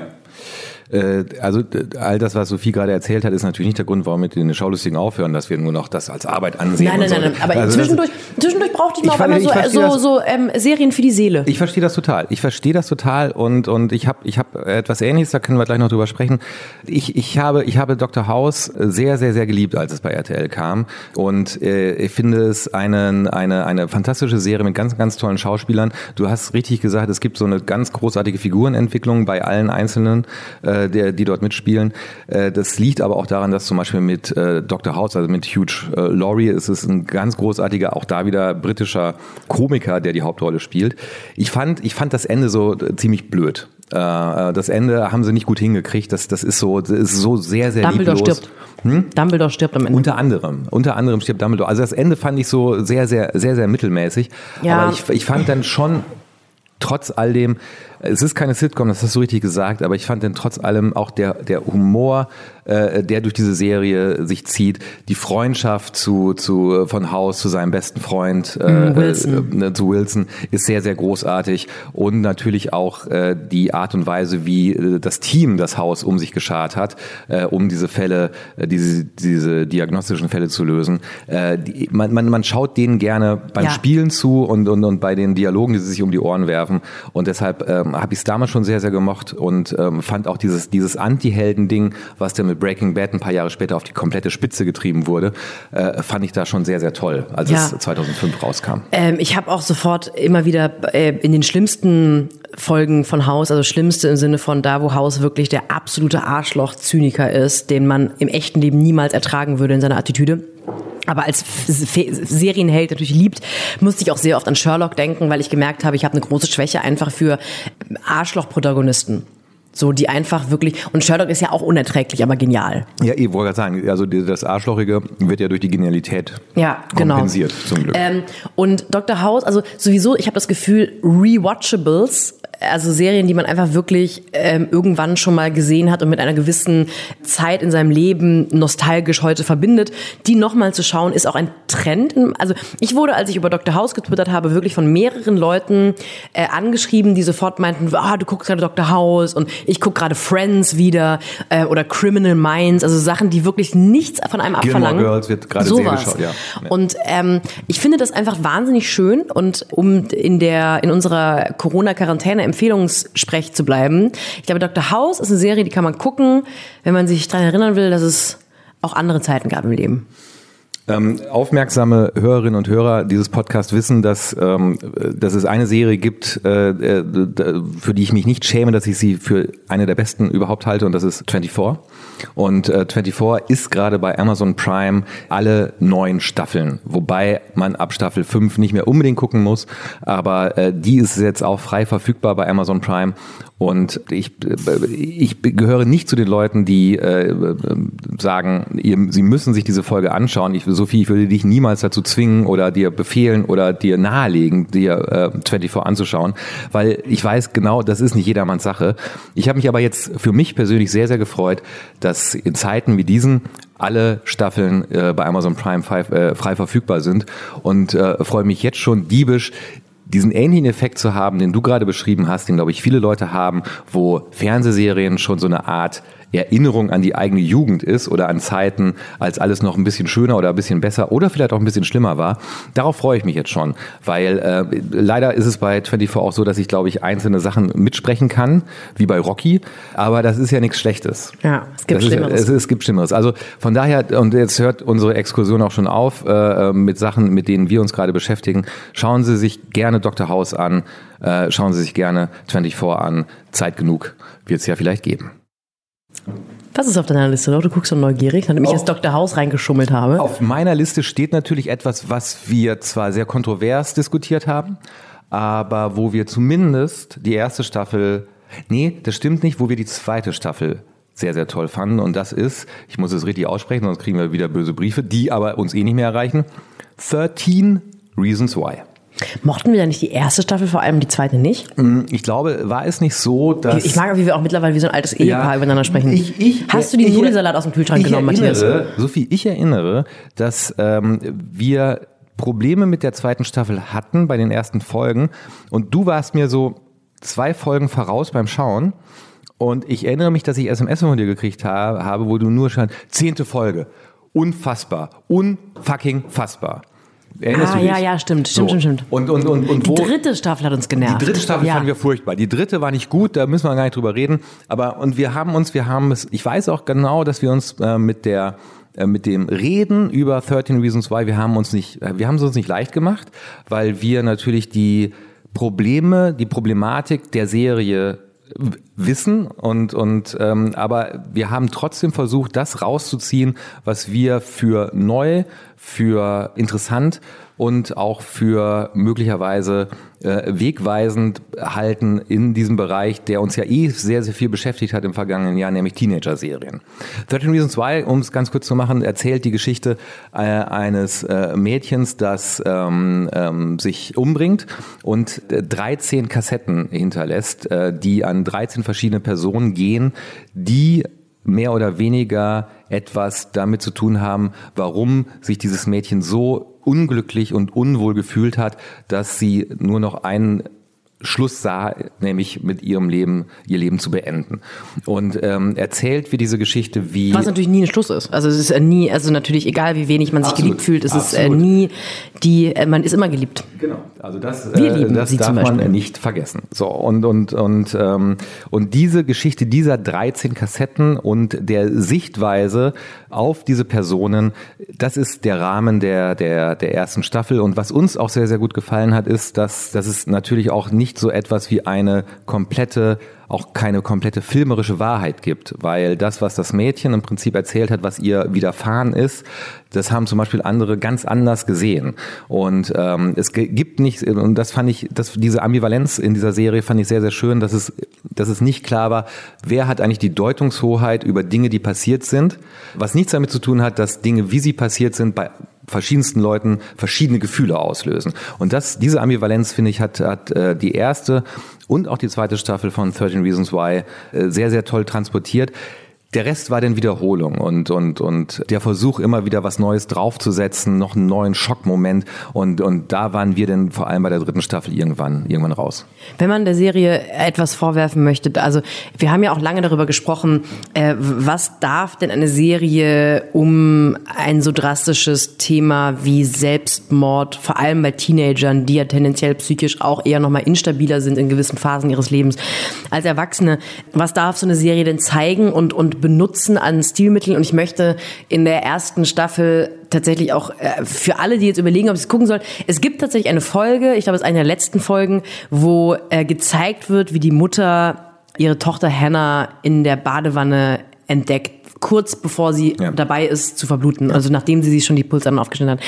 Äh, also all das, was Sophie gerade erzählt hat, ist natürlich nicht der Grund, warum wir mit den Schaulustigen aufhören, dass wir nur noch das als Arbeit ansehen. Nein, nein, so. nein, nein. Aber Also zwischendurch, zwischendurch brauchte ich mal Ich auf einmal so, ich verstehe so, das. so ähm, Serien für die Seele. Ich verstehe das total. Ich verstehe das total und und ich habe ich habe etwas Ähnliches. Da können wir gleich noch drüber sprechen. Ich ich habe ich habe Dr. House sehr sehr sehr geliebt, als es bei RTL kam und äh, ich finde es eine eine eine fantastische Serie mit ganz ganz tollen Schauspielern. Du hast richtig gesagt, es gibt so eine ganz großartige Figurenentwicklung bei allen Einzelnen, äh, der die dort mitspielen. Äh, das liegt aber auch daran, dass zum Beispiel mit äh, Dr. House, also mit Hugh äh, Laurie, ist es ein ganz großartiger, auch da wieder britischer Komiker, der die Hauptrolle spielt. Ich fand, ich fand das Ende so äh, ziemlich blöd. Äh, das Ende haben sie nicht gut hingekriegt. Das, das ist so, das ist so sehr, sehr Dumbledore lieblos. stirbt. Dumbledore stirbt am Ende. Unter anderem, unter anderem stirbt Dumbledore. Also das Ende fand ich so sehr, sehr, sehr, sehr mittelmäßig. Ja. Aber ich, ich fand dann schon trotz all dem Es ist keine Sitcom, das hast du richtig gesagt, aber ich fand denn trotz allem auch der, der Humor, äh, der durch diese Serie sich zieht, die Freundschaft zu, zu von Haus zu seinem besten Freund äh, Mhm, Wilson. Äh, zu Wilson ist sehr, sehr großartig und natürlich auch äh, die Art und Weise, wie äh, das Team das Haus um sich geschart hat, äh, um diese Fälle, äh, diese, diese diagnostischen Fälle zu lösen. Äh, die, man, man, man schaut denen gerne beim Ja. Spielen zu und, und, und bei den Dialogen, die sie sich um die Ohren werfen. Und deshalb ähm, habe ich es damals schon sehr, sehr gemocht und ähm, fand auch dieses, dieses Anti-Helden-Ding, was dann mit Breaking Bad ein paar Jahre später auf die komplette Spitze getrieben wurde, äh, fand ich da schon sehr, sehr toll, als Ja. es 2005 rauskam. Ähm, ich habe auch sofort immer wieder äh, in den schlimmsten Folgen von Haus, also schlimmste im Sinne von da, wo Haus wirklich der absolute Arschloch-Zyniker ist, den man im echten Leben niemals ertragen würde in seiner Attitüde. Aber als Serienheld natürlich liebt, musste ich auch sehr oft an Sherlock denken, weil ich gemerkt habe, ich habe eine große Schwäche einfach für Arschloch-Protagonisten. So, die einfach wirklich, und Sherlock ist ja auch unerträglich, aber genial. Ja, ich wollte gerade sagen, also das Arschlochige wird ja durch die Genialität Ja, genau. kompensiert, zum Glück. Ähm, und Dr. House, also sowieso, ich habe das Gefühl, Rewatchables, also Serien, die man einfach wirklich ähm, irgendwann schon mal gesehen hat und mit einer gewissen Zeit in seinem Leben nostalgisch heute verbindet, die nochmal zu schauen, ist auch ein Trend. Also ich wurde, als ich über Dr. House getwittert habe, wirklich von mehreren Leuten äh, angeschrieben, die sofort meinten, ah, du guckst gerade Dr. House und ich gucke gerade Friends wieder äh, oder Criminal Minds, also Sachen, die wirklich nichts von einem Gilmore abverlangen. Girls wird gerade sehr Sowas. geschaut, ja. Ja. Und ähm, ich finde das einfach wahnsinnig schön und um in der in unserer Corona-Quarantäne-Empfehlungssprech zu bleiben, ich glaube, Dr. House ist eine Serie, die kann man gucken, wenn man sich daran erinnern will, dass es auch andere Zeiten gab im Leben. Ähm, aufmerksame Hörerinnen und Hörer dieses Podcasts wissen, dass, ähm, dass es eine Serie gibt, äh, äh, für die ich mich nicht schäme, dass ich sie für eine der besten überhaupt halte, und das ist 24. Und äh, 24 ist gerade bei Amazon Prime alle neun Staffeln, wobei man ab Staffel 5 nicht mehr unbedingt gucken muss, aber äh, die ist jetzt auch frei verfügbar bei Amazon Prime. Und ich, ich gehöre nicht zu den Leuten, die äh, sagen, ihr, sie müssen sich diese Folge anschauen. Ich, Sophie, ich würde dich niemals dazu zwingen oder dir befehlen oder dir nahelegen, dir äh, 24 anzuschauen, weil ich weiß genau, das ist nicht jedermanns Sache. Ich habe mich aber jetzt für mich persönlich sehr, sehr gefreut, dass in Zeiten wie diesen alle Staffeln äh, bei Amazon Prime frei, äh, frei verfügbar sind und äh, freue mich jetzt schon diebisch, diesen ähnlichen Effekt zu haben, den du gerade beschrieben hast, den glaube ich viele Leute haben, wo Fernsehserien schon so eine Art Erinnerung an die eigene Jugend ist oder an Zeiten, als alles noch ein bisschen schöner oder ein bisschen besser oder vielleicht auch ein bisschen schlimmer war. Darauf freue ich mich jetzt schon, weil äh, leider ist es bei 24 auch so, dass ich glaube ich einzelne Sachen mitsprechen kann, wie bei Rocky, aber das ist ja nichts Schlechtes. Ja, es gibt Das ist, Schlimmeres. Es, es gibt Schlimmeres. Also von daher, und jetzt hört unsere Exkursion auch schon auf äh, mit Sachen, mit denen wir uns gerade beschäftigen. Schauen Sie sich gerne Dr. House an, äh, schauen Sie sich gerne 24 an. Zeit genug wird es ja vielleicht geben. Was ist auf deiner Liste? Du guckst so neugierig, nachdem ich ins Dr. House reingeschummelt habe. Auf meiner Liste steht natürlich etwas, was wir zwar sehr kontrovers diskutiert haben, aber wo wir zumindest die erste Staffel, nee, das stimmt nicht, wo wir die zweite Staffel sehr, sehr toll fanden. Und das ist, ich muss es richtig aussprechen, sonst kriegen wir wieder böse Briefe, die aber uns eh nicht mehr erreichen. 13 Reasons Why. Mochten wir da nicht die erste Staffel, vor allem die zweite nicht? Ich glaube, war es nicht so, dass... Ich mag, auch, wie wir auch mittlerweile wie so ein altes Ehepaar Ja, übereinander sprechen. Ich, ich, Hast du die ich- Nudelsalat aus dem Kühlschrank genommen, Matthias? erinnere, Sophie, ich erinnere, dass ähm, wir Probleme mit der zweiten Staffel hatten bei den ersten Folgen und du warst mir so zwei Folgen voraus beim Schauen und ich erinnere mich, dass ich SMS von dir gekriegt ha- habe, wo du nur stand, zehnte Folge, unfassbar, unfucking fassbar. Erinnerst Ah, du dich? ja, ja, stimmt, stimmt, stimmt, stimmt. Und, und, und, und Die wo, dritte Staffel hat uns genervt. die dritte Staffel ja. fanden wir furchtbar. Die dritte war nicht gut, da müssen wir gar nicht drüber reden. Aber und wir haben uns, wir haben es, ich weiß auch genau, dass wir uns äh, mit der äh, mit dem Reden über 13 Reasons Why, wir haben uns nicht, äh, wir haben es uns nicht leicht gemacht, weil wir natürlich die Probleme, die Problematik der Serie wissen und und ähm, aber wir haben trotzdem versucht, das rauszuziehen, was wir für neu, für interessant und auch für möglicherweise äh, wegweisend halten in diesem Bereich, der uns ja eh sehr, sehr viel beschäftigt hat im vergangenen Jahr, nämlich Teenager-Serien. 13 Reasons Why, um es ganz kurz zu machen, erzählt die Geschichte äh, eines äh, Mädchens, das ähm, ähm, sich umbringt und 13 Kassetten hinterlässt, äh, die an 13 verschiedene Personen gehen, die mehr oder weniger etwas damit zu tun haben, warum sich dieses Mädchen so unglücklich und unwohl gefühlt hat, dass sie nur noch einen Schluss sah, nämlich mit ihrem Leben, ihr Leben zu beenden. Und ähm, erzählt wie diese Geschichte, wie. Was natürlich nie ein Schluss ist. Also es ist nie, also natürlich egal, wie wenig man sich Absolut. geliebt fühlt, es Absolut. ist äh, nie die, äh, man ist immer geliebt. Genau. Also das, äh, das darf man nicht vergessen. So, und, und, und, ähm, und diese Geschichte dieser 13 Kassetten und der Sichtweise auf diese Personen, das ist der Rahmen der, der, der ersten Staffel. Und was uns auch sehr, sehr gut gefallen hat, ist, dass, dass es natürlich auch nicht nicht so etwas wie eine komplette, auch keine komplette filmerische Wahrheit gibt, weil das, was das Mädchen im Prinzip erzählt hat, was ihr widerfahren ist, das haben zum Beispiel andere ganz anders gesehen. Und ähm, es gibt nicht, und das fand ich, das, diese Ambivalenz in dieser Serie fand ich sehr, sehr schön, dass es, dass es nicht klar war, wer hat eigentlich die Deutungshoheit über Dinge, die passiert sind, was nichts damit zu tun hat, dass Dinge, wie sie passiert sind, bei verschiedensten Leuten verschiedene Gefühle auslösen. Und das, diese Ambivalenz, finde ich, hat, hat äh, die erste und auch die zweite Staffel von 13 Reasons Why äh, sehr, sehr toll transportiert. Der Rest war dann Wiederholung und, und, und der Versuch, immer wieder was Neues draufzusetzen, noch einen neuen Schockmoment. Und, und da waren wir dann vor allem bei der dritten Staffel irgendwann, irgendwann raus. Wenn man der Serie etwas vorwerfen möchte, also wir haben ja auch lange darüber gesprochen, äh, was darf denn eine Serie um ein so drastisches Thema wie Selbstmord, vor allem bei Teenagern, die ja tendenziell psychisch auch eher nochmal instabiler sind in gewissen Phasen ihres Lebens als Erwachsene, was darf so eine Serie denn zeigen und, und benutzen an Stilmitteln. Und ich möchte in der ersten Staffel tatsächlich auch äh, für alle, die jetzt überlegen, ob sie es gucken sollen, es gibt tatsächlich eine Folge, ich glaube, es ist eine der letzten Folgen, wo äh, gezeigt wird, wie die Mutter ihre Tochter Hannah in der Badewanne entdeckt kurz bevor sie ja. dabei ist zu verbluten, also nachdem sie sich schon die Pulsadern aufgeschnitten hat.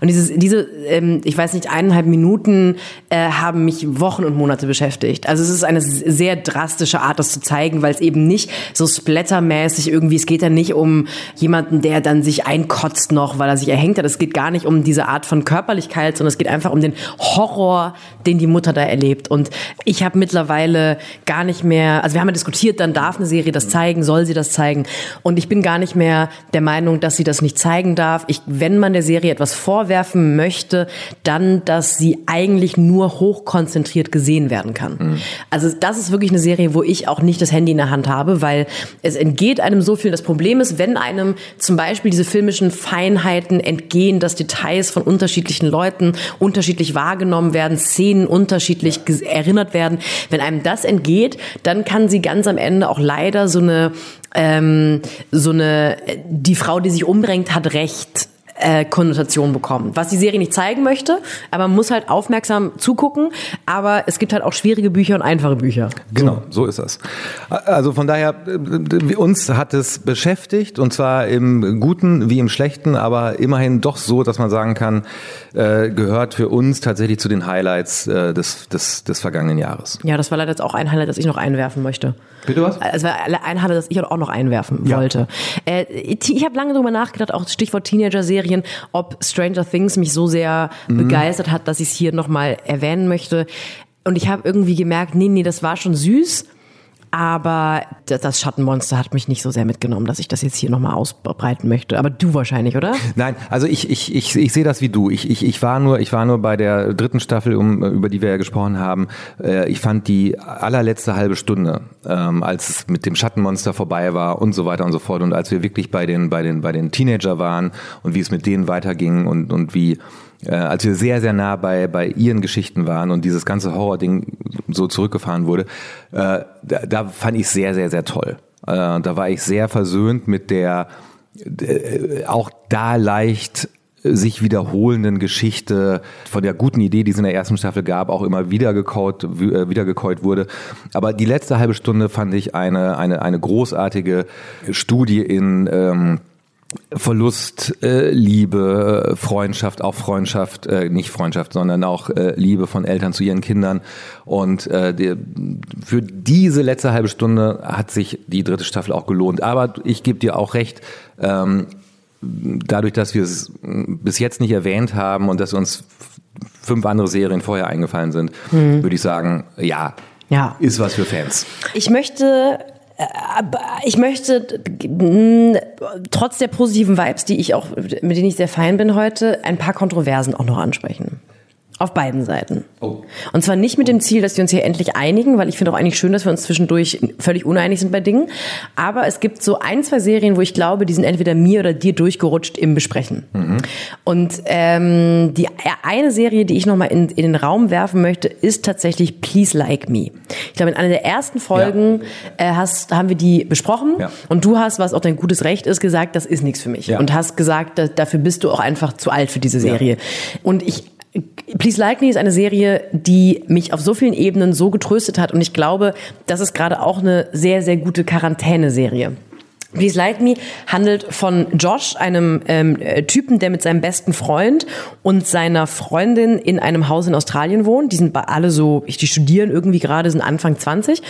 Und dieses, diese, ähm, ich weiß nicht, eineinhalb Minuten äh, haben mich Wochen und Monate beschäftigt. Also es ist eine sehr drastische Art, das zu zeigen, weil es eben nicht so splattermäßig irgendwie, es geht ja nicht um jemanden, der dann sich einkotzt noch, weil er sich erhängt hat. Es geht gar nicht um diese Art von Körperlichkeit, sondern es geht einfach um den Horror, den die Mutter da erlebt. Und ich habe mittlerweile gar nicht mehr, also wir haben ja diskutiert, dann darf eine Serie das zeigen, soll sie das zeigen. Und ich bin gar nicht mehr der Meinung, dass sie das nicht zeigen darf. Ich, wenn man der Serie etwas vorwerfen möchte, dann, dass sie eigentlich nur hochkonzentriert gesehen werden kann. Mhm. Also das ist wirklich eine Serie, wo ich auch nicht das Handy in der Hand habe, weil es entgeht einem so viel. Das Problem ist, wenn einem zum Beispiel diese filmischen Feinheiten entgehen, dass Details von unterschiedlichen Leuten unterschiedlich wahrgenommen werden, Szenen unterschiedlich erinnert werden, wenn einem das entgeht, dann kann sie ganz am Ende auch leider so eine ähm, so eine, die Frau, die sich umbringt, hat Recht äh, Konnotation bekommen. Was die Serie nicht zeigen möchte, aber man muss halt aufmerksam zugucken. Aber es gibt halt auch schwierige Bücher und einfache Bücher. Genau, so ist das. Also von daher, äh, uns hat es beschäftigt und zwar im Guten wie im Schlechten, aber immerhin doch so, dass man sagen kann, äh, gehört für uns tatsächlich zu den Highlights äh, des, des, des vergangenen Jahres. Ja, das war leider jetzt auch ein Highlight, das ich noch einwerfen möchte. Bitte was? Es war ein Highlight, das ich auch noch einwerfen ja. wollte. Äh, ich habe lange darüber nachgedacht, auch Stichwort Teenager-Serien, ob Stranger Things mich so sehr mhm. begeistert hat, dass ich es hier nochmal erwähnen möchte. Und ich habe irgendwie gemerkt, nee, nee, das war schon süß aber das Schattenmonster hat mich nicht so sehr mitgenommen, dass ich das jetzt hier nochmal ausbreiten möchte. Aber du wahrscheinlich, oder? Nein, also ich, ich, ich, ich sehe das wie du. Ich, ich, ich, war nur, ich war nur bei der dritten Staffel, um, über die wir ja gesprochen haben. Äh, ich fand die allerletzte halbe Stunde, ähm, als es mit dem Schattenmonster vorbei war und so weiter und so fort. Und als wir wirklich bei den, bei den, bei den Teenager waren und wie es mit denen weiterging und, und wie äh, als wir sehr, sehr nah bei, bei ihren Geschichten waren und dieses ganze Horror-Ding so zurückgefahren wurde, äh, da, da fand ich sehr, sehr, sehr toll. Äh, da war ich sehr versöhnt mit der äh, auch da leicht sich wiederholenden Geschichte von der guten Idee, die es in der ersten Staffel gab, auch immer wieder gekaut, äh, wieder gekäut wurde. Aber die letzte halbe Stunde fand ich eine, eine, eine großartige Studie in ähm, Verlust, äh, Liebe, Freundschaft, auch Freundschaft, äh, nicht Freundschaft, sondern auch äh, Liebe von Eltern zu ihren Kindern. Und äh, die, für diese letzte halbe Stunde hat sich die dritte Staffel auch gelohnt. Aber ich gebe dir auch recht, ähm, dadurch, dass wir es bis jetzt nicht erwähnt haben und dass uns fünf andere Serien vorher eingefallen sind, mhm. würde ich sagen, ja, ja, ist was für Fans. Ich möchte ich möchte trotz der positiven Vibes, die ich auch, mit denen ich sehr fein bin heute, ein paar Kontroversen auch noch ansprechen. Auf beiden Seiten. Oh. Und zwar nicht mit dem Ziel, dass wir uns hier endlich einigen, weil ich finde auch eigentlich schön, dass wir uns zwischendurch völlig uneinig sind bei Dingen. Aber es gibt so ein, zwei Serien, wo ich glaube, die sind entweder mir oder dir durchgerutscht im Besprechen. Mhm. Und ähm, die eine Serie, die ich nochmal in, in den Raum werfen möchte, ist tatsächlich Please Like Me. Ich glaube, in einer der ersten Folgen ja. äh, hast, haben wir die besprochen ja. und du hast, was auch dein gutes Recht ist, gesagt, das ist nichts für mich. Ja. Und hast gesagt, da, dafür bist du auch einfach zu alt für diese Serie. Und ich Please Like Me ist eine Serie, die mich auf so vielen Ebenen so getröstet hat und ich glaube, das ist gerade auch eine sehr, sehr gute Quarantäne-Serie. Please Like Me handelt von Josh, einem ähm, äh, Typen, der mit seinem besten Freund und seiner Freundin in einem Haus in Australien wohnt. Die sind alle so, die studieren irgendwie gerade, sind Anfang 20.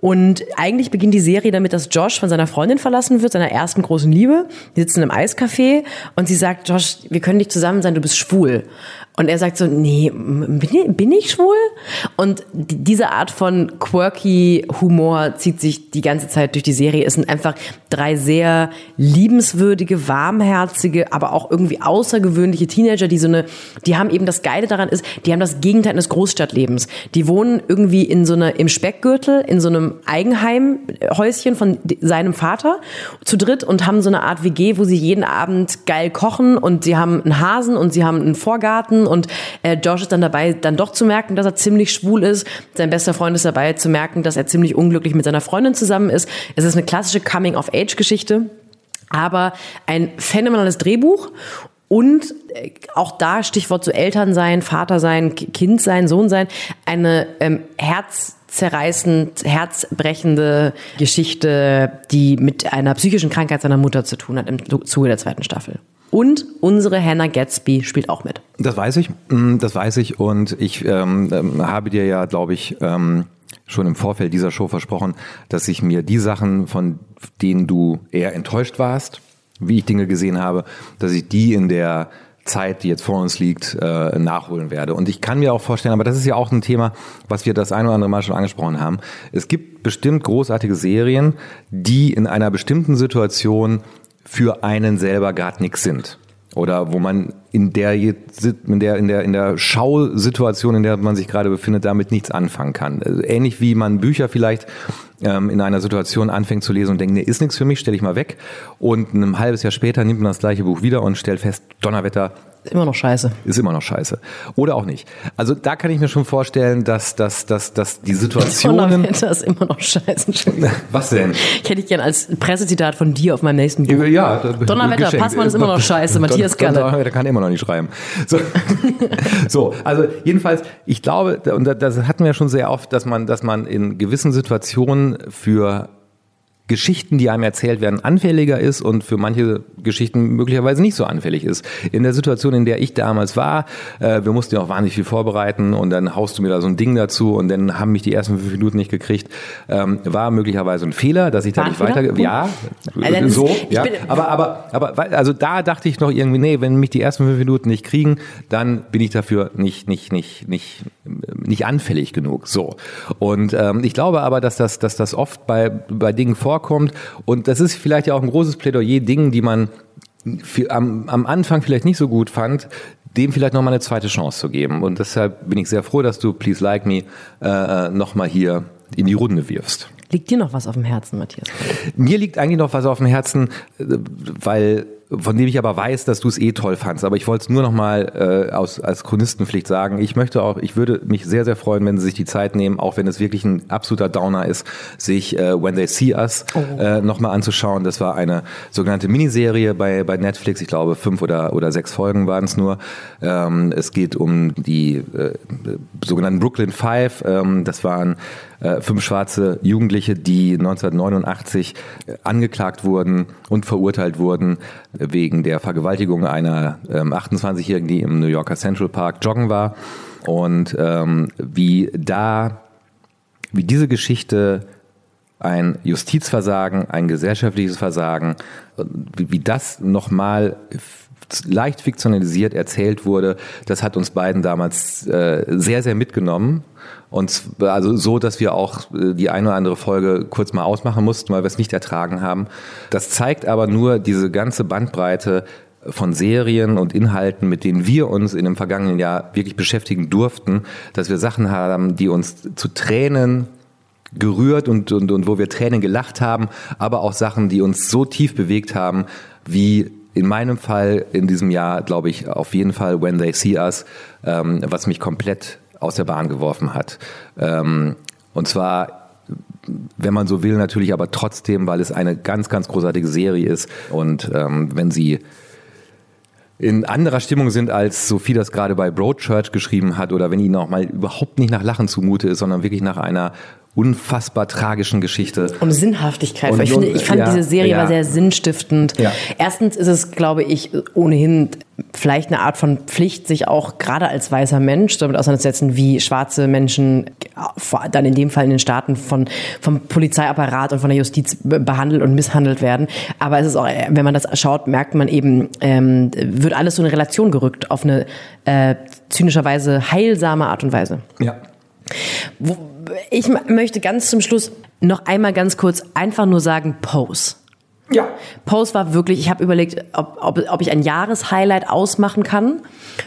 Und eigentlich beginnt die Serie damit, dass Josh von seiner Freundin verlassen wird, seiner ersten großen Liebe. Die sitzen im Eiscafé und sie sagt, Josh, wir können nicht zusammen sein, du bist schwul. Und er sagt so, nee, bin ich schwul? Und diese Art von quirky Humor zieht sich die ganze Zeit durch die Serie. Es sind einfach drei sehr liebenswürdige, warmherzige, aber auch irgendwie außergewöhnliche Teenager, die so eine, die haben eben das Geile daran ist, die haben das Gegenteil eines Großstadtlebens. Die wohnen irgendwie in so einer, im Speckgürtel, in so einem Eigenheimhäuschen von seinem Vater zu dritt und haben so eine Art WG, wo sie jeden Abend geil kochen und sie haben einen Hasen und sie haben einen Vorgarten und äh, Josh ist dann dabei, dann doch zu merken, dass er ziemlich schwul ist. Sein bester Freund ist dabei zu merken, dass er ziemlich unglücklich mit seiner Freundin zusammen ist. Es ist eine klassische Coming-of-Age-Geschichte, aber ein phänomenales Drehbuch und äh, auch da Stichwort zu Eltern sein, Vater sein, Kind sein, Sohn sein, eine ähm, herzzerreißend, herzbrechende Geschichte, die mit einer psychischen Krankheit seiner Mutter zu tun hat im Zuge der zweiten Staffel. Und unsere Hannah Gatsby spielt auch mit. Das weiß ich, mm, das weiß ich. Und ich ähm, ähm, habe dir ja, glaube ich, ähm, schon im Vorfeld dieser Show versprochen, dass ich mir die Sachen, von denen du eher enttäuscht warst, wie ich Dinge gesehen habe, dass ich die in der Zeit, die jetzt vor uns liegt, äh, nachholen werde. Und ich kann mir auch vorstellen, aber das ist ja auch ein Thema, was wir das ein oder andere Mal schon angesprochen haben. Es gibt bestimmt großartige Serien, die in einer bestimmten Situation für einen selber gerade nichts sind. Oder wo man in der, in der, in der, in der Schausituation, in der man sich gerade befindet, damit nichts anfangen kann. Also ähnlich wie man Bücher vielleicht ähm, in einer Situation anfängt zu lesen und denkt, nee, ist nichts für mich, stelle ich mal weg. Und ein halbes Jahr später nimmt man das gleiche Buch wieder und stellt fest, Donnerwetter, Immer noch scheiße. Ist immer noch scheiße. Oder auch nicht. Also da kann ich mir schon vorstellen, dass, dass, dass, dass die Situationen. Das ist immer noch scheiße. Was denn? Ich hätte ich gern als Pressezitat von dir auf meinem nächsten Buch. Ja, Donnerwetter, Passmann ist immer noch scheiße. Matthias Galle. Donnerwetter kann immer noch nicht schreiben. So. so, also jedenfalls, ich glaube, und das hatten wir schon sehr oft, dass man, dass man in gewissen Situationen für Geschichten, die einem erzählt werden, anfälliger ist und für manche Geschichten möglicherweise nicht so anfällig ist. In der Situation, in der ich damals war, äh, wir mussten ja auch wahnsinnig viel vorbereiten und dann haust du mir da so ein Ding dazu und dann haben mich die ersten fünf Minuten nicht gekriegt, ähm, war möglicherweise ein Fehler, dass ich da nicht weiter, ja, also so, ja, aber, aber, aber, also da dachte ich noch irgendwie, nee, wenn mich die ersten fünf Minuten nicht kriegen, dann bin ich dafür nicht, nicht, nicht, nicht, nicht anfällig genug, so. Und ähm, ich glaube aber, dass das, dass das oft bei, bei Dingen vorkommt, vorkommt. Und das ist vielleicht ja auch ein großes Plädoyer, Dingen, die man am, am Anfang vielleicht nicht so gut fand, dem vielleicht nochmal eine zweite Chance zu geben. Und deshalb bin ich sehr froh, dass du Please Like Me äh, nochmal hier in die Runde wirfst. Liegt dir noch was auf dem Herzen, Matthias? Mir liegt eigentlich noch was auf dem Herzen, äh, weil von dem ich aber weiß, dass du es eh toll fandst. Aber ich wollte es nur noch mal äh, aus, als Chronistenpflicht sagen. Ich möchte auch, ich würde mich sehr, sehr freuen, wenn Sie sich die Zeit nehmen, auch wenn es wirklich ein absoluter Downer ist, sich äh, When They See Us oh. äh, noch mal anzuschauen. Das war eine sogenannte Miniserie bei, bei Netflix. Ich glaube, fünf oder, oder sechs Folgen waren es nur. Ähm, es geht um die äh, sogenannten Brooklyn Five. Ähm, das waren äh, fünf schwarze Jugendliche, die 1989 äh, angeklagt wurden und verurteilt wurden wegen der Vergewaltigung einer ähm, 28-Jährigen, die im New Yorker Central Park joggen war. Und ähm, wie da, wie diese Geschichte ein Justizversagen, ein gesellschaftliches Versagen, wie, wie das nochmal leicht fiktionalisiert erzählt wurde, das hat uns beiden damals äh, sehr, sehr mitgenommen. Und also so, dass wir auch äh, die eine oder andere Folge kurz mal ausmachen mussten, weil wir es nicht ertragen haben. Das zeigt aber nur diese ganze Bandbreite von Serien und Inhalten, mit denen wir uns in dem vergangenen Jahr wirklich beschäftigen durften, dass wir Sachen haben, die uns zu Tränen gerührt und, und, und wo wir Tränen gelacht haben, aber auch Sachen, die uns so tief bewegt haben, wie in meinem Fall in diesem Jahr, glaube ich, auf jeden Fall When They See Us, ähm, was mich komplett aus der Bahn geworfen hat. Ähm, und zwar, wenn man so will, natürlich aber trotzdem, weil es eine ganz, ganz großartige Serie ist. Und ähm, wenn sie in anderer Stimmung sind, als Sophie das gerade bei Broadchurch geschrieben hat, oder wenn ihnen auch mal überhaupt nicht nach Lachen zumute ist, sondern wirklich nach einer unfassbar tragischen Geschichte. Und Sinnhaftigkeit. Und, ich, finde, ich fand ja, diese Serie ja. war sehr sinnstiftend. Ja. Erstens ist es, glaube ich, ohnehin vielleicht eine Art von Pflicht, sich auch gerade als weißer Mensch damit auseinanderzusetzen, wie schwarze Menschen dann in dem Fall in den Staaten von, vom Polizeiapparat und von der Justiz behandelt und misshandelt werden. Aber es ist auch, wenn man das schaut, merkt man eben, ähm, wird alles so in Relation gerückt auf eine äh, zynischerweise heilsame Art und Weise. Ja. Ich möchte ganz zum Schluss noch einmal ganz kurz einfach nur sagen, Pose. Ja. Pose war wirklich, ich habe überlegt, ob, ob, ob ich ein Jahreshighlight ausmachen kann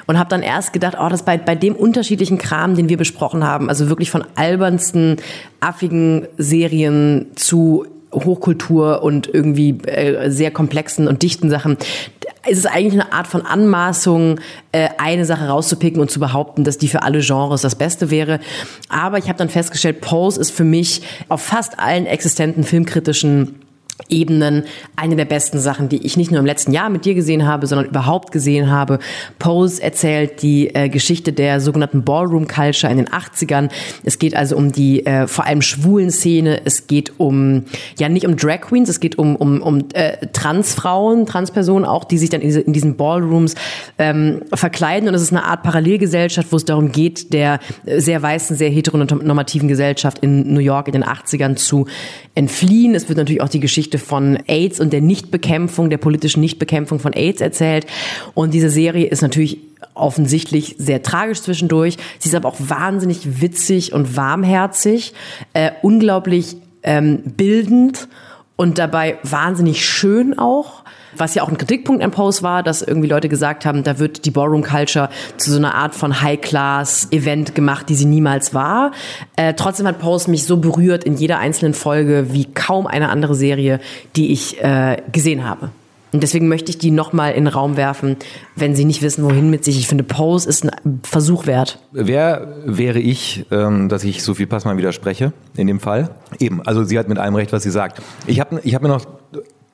und habe dann erst gedacht, oh, das bei, bei dem unterschiedlichen Kram, den wir besprochen haben, also wirklich von albernsten, affigen Serien zu Hochkultur und irgendwie äh, sehr komplexen und dichten Sachen, ist es eigentlich eine Art von Anmaßung, äh, eine Sache rauszupicken und zu behaupten, dass die für alle Genres das Beste wäre. Aber ich habe dann festgestellt, Pose ist für mich auf fast allen existenten filmkritischen Ebenen eine der besten Sachen, die ich nicht nur im letzten Jahr mit dir gesehen habe, sondern überhaupt gesehen habe. Pose erzählt die äh, Geschichte der sogenannten Ballroom Culture in den 80ern. Es geht also um die äh, vor allem schwulen Szene. Es geht um, ja nicht um Drag Queens, es geht um, um, um äh, Transfrauen, Transpersonen auch, die sich dann in, diese, in diesen Ballrooms ähm, verkleiden. Und es ist eine Art Parallelgesellschaft, wo es darum geht, der sehr weißen, sehr heteronormativen Gesellschaft in New York in den 80ern zu entfliehen. Es wird natürlich auch die Geschichte von AIDS und der Nichtbekämpfung, der politischen Nichtbekämpfung von AIDS erzählt. Und diese Serie ist natürlich offensichtlich sehr tragisch zwischendurch. Sie ist aber auch wahnsinnig witzig und warmherzig, äh, unglaublich ähm, bildend und dabei wahnsinnig schön auch. Was ja auch ein Kritikpunkt an Pose war, dass irgendwie Leute gesagt haben, da wird die Ballroom Culture zu so einer Art von High-Class-Event gemacht, die sie niemals war. Äh, trotzdem hat Pose mich so berührt in jeder einzelnen Folge wie kaum eine andere Serie, die ich äh, gesehen habe. Und deswegen möchte ich die nochmal in den Raum werfen, wenn Sie nicht wissen, wohin mit sich. Ich finde, Pose ist ein Versuch wert. Wer wäre ich, ähm, dass ich Sophie Passmann widerspreche in dem Fall? Eben, also sie hat mit allem recht, was sie sagt. Ich habe ich hab mir noch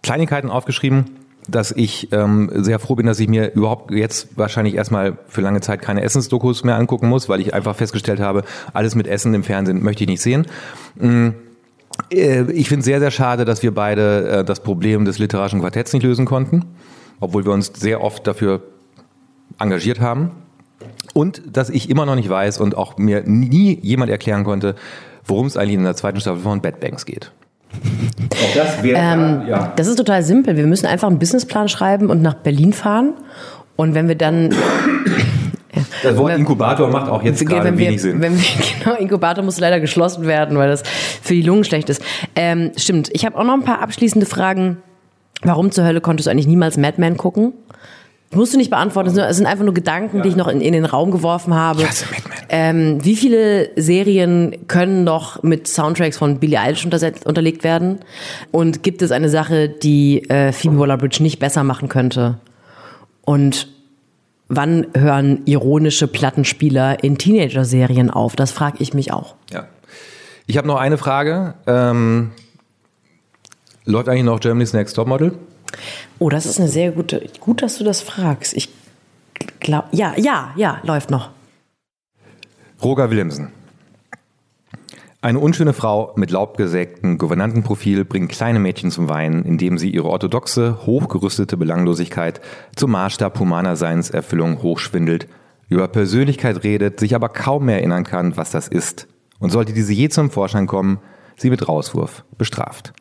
Kleinigkeiten aufgeschrieben, dass ich ähm, sehr froh bin, dass ich mir überhaupt jetzt wahrscheinlich erstmal für lange Zeit keine Essensdokus mehr angucken muss, weil ich einfach festgestellt habe, alles mit Essen im Fernsehen möchte ich nicht sehen. Äh, ich finde es sehr, sehr schade, dass wir beide äh, das Problem des literarischen Quartetts nicht lösen konnten, obwohl wir uns sehr oft dafür engagiert haben. Und dass ich immer noch nicht weiß und auch mir nie jemand erklären konnte, worum es eigentlich in der zweiten Staffel von Bad Banks geht. Auch das wäre, ähm, ja. Das ist total simpel. Wir müssen einfach einen Businessplan schreiben und nach Berlin fahren. Und wenn wir dann das Wort Inkubator macht auch jetzt gerade wenig wir, Sinn. Wenn wir, genau, Inkubator muss leider geschlossen werden, weil das für die Lungen schlecht ist. Ähm, stimmt. Ich habe auch noch ein paar abschließende Fragen. Warum zur Hölle konntest du eigentlich niemals Mad Men gucken? Musst du nicht beantworten, es sind einfach nur Gedanken, ja. die ich noch in, in, den Raum geworfen habe. Yes, ähm, wie viele Serien können noch mit Soundtracks von Billie Eilish unterlegt werden? Und gibt es eine Sache, die äh, Phoebe Waller-Bridge nicht besser machen könnte? Und wann hören ironische Plattenspieler in Teenager-Serien auf? Das frage ich mich auch. Ja. Ich habe noch eine Frage. Ähm, läuft eigentlich noch Germany's Next Topmodel? Oh, das ist eine sehr gute. Gut, dass du das fragst. Ich glaube, ja, ja, ja, läuft noch. Roger Willemsen. Eine unschöne Frau mit laubgesägtem Gouvernantenprofil bringt kleine Mädchen zum Weinen, indem sie ihre orthodoxe, hochgerüstete Belanglosigkeit zum Maßstab humaner Seinserfüllung hochschwindelt, über Persönlichkeit redet, sich aber kaum mehr erinnern kann, was das ist. Und sollte diese je zum Vorschein kommen, sie mit Rauswurf bestraft.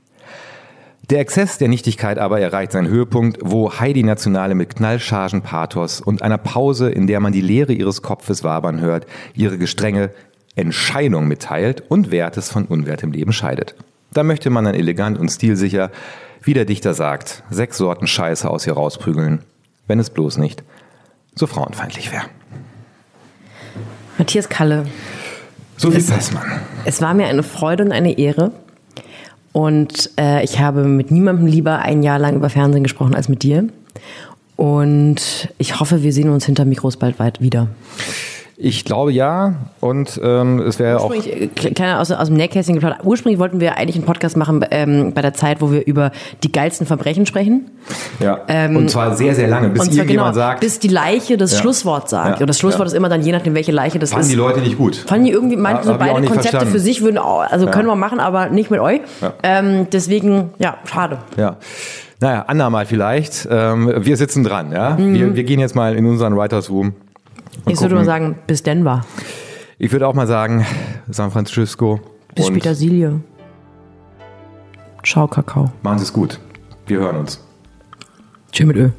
Der Exzess der Nichtigkeit aber erreicht seinen Höhepunkt, wo Heidi Nationale mit Knallchargen Pathos und einer Pause, in der man die Leere ihres Kopfes wabern hört, ihre gestrenge Entscheidung mitteilt und Wertes von unwertem Leben scheidet. Da möchte man dann elegant und stilsicher, wie der Dichter sagt, sechs Sorten Scheiße aus ihr rausprügeln, wenn es bloß nicht so frauenfeindlich wäre. Matthias Kalle. So ist das, Mann. Es war mir eine Freude und eine Ehre. Und äh, ich habe mit niemandem lieber ein Jahr lang über Fernsehen gesprochen als mit dir. Und ich hoffe, wir sehen uns hinter Mikros bald weit wieder. Ich glaube ja. Und ähm, es wäre auch. Ursprünglich, äh, kleiner aus, aus dem Nähkästchen geplaudert. Ursprünglich wollten wir eigentlich einen Podcast machen ähm, bei der Zeit, wo wir über die geilsten Verbrechen sprechen. Ja. und zwar sehr, sehr lange, bis Ähm, irgendjemand genau, sagt. bis die Leiche das Ja. Schlusswort sagt. Ja. Und das Schlusswort Ja. ist immer dann je nachdem, welche Leiche das fanden ist. die Leute nicht gut. Fanden die irgendwie, meinten so beide Konzepte verstanden. für sich würden auch, also können wir machen, aber nicht mit euch. Ähm, deswegen, ja, schade. Ja. Naja, andermal vielleicht. Ähm, wir sitzen dran, ja. Wir, wir gehen jetzt mal in unseren Writers Room. Und Ich würde mal sagen, bis Denver. Ich würde auch mal sagen, San Francisco. Bis Petersilie. Ciao, Kakao. Machen Sie es gut. Wir hören uns. Tschüss mit Ö.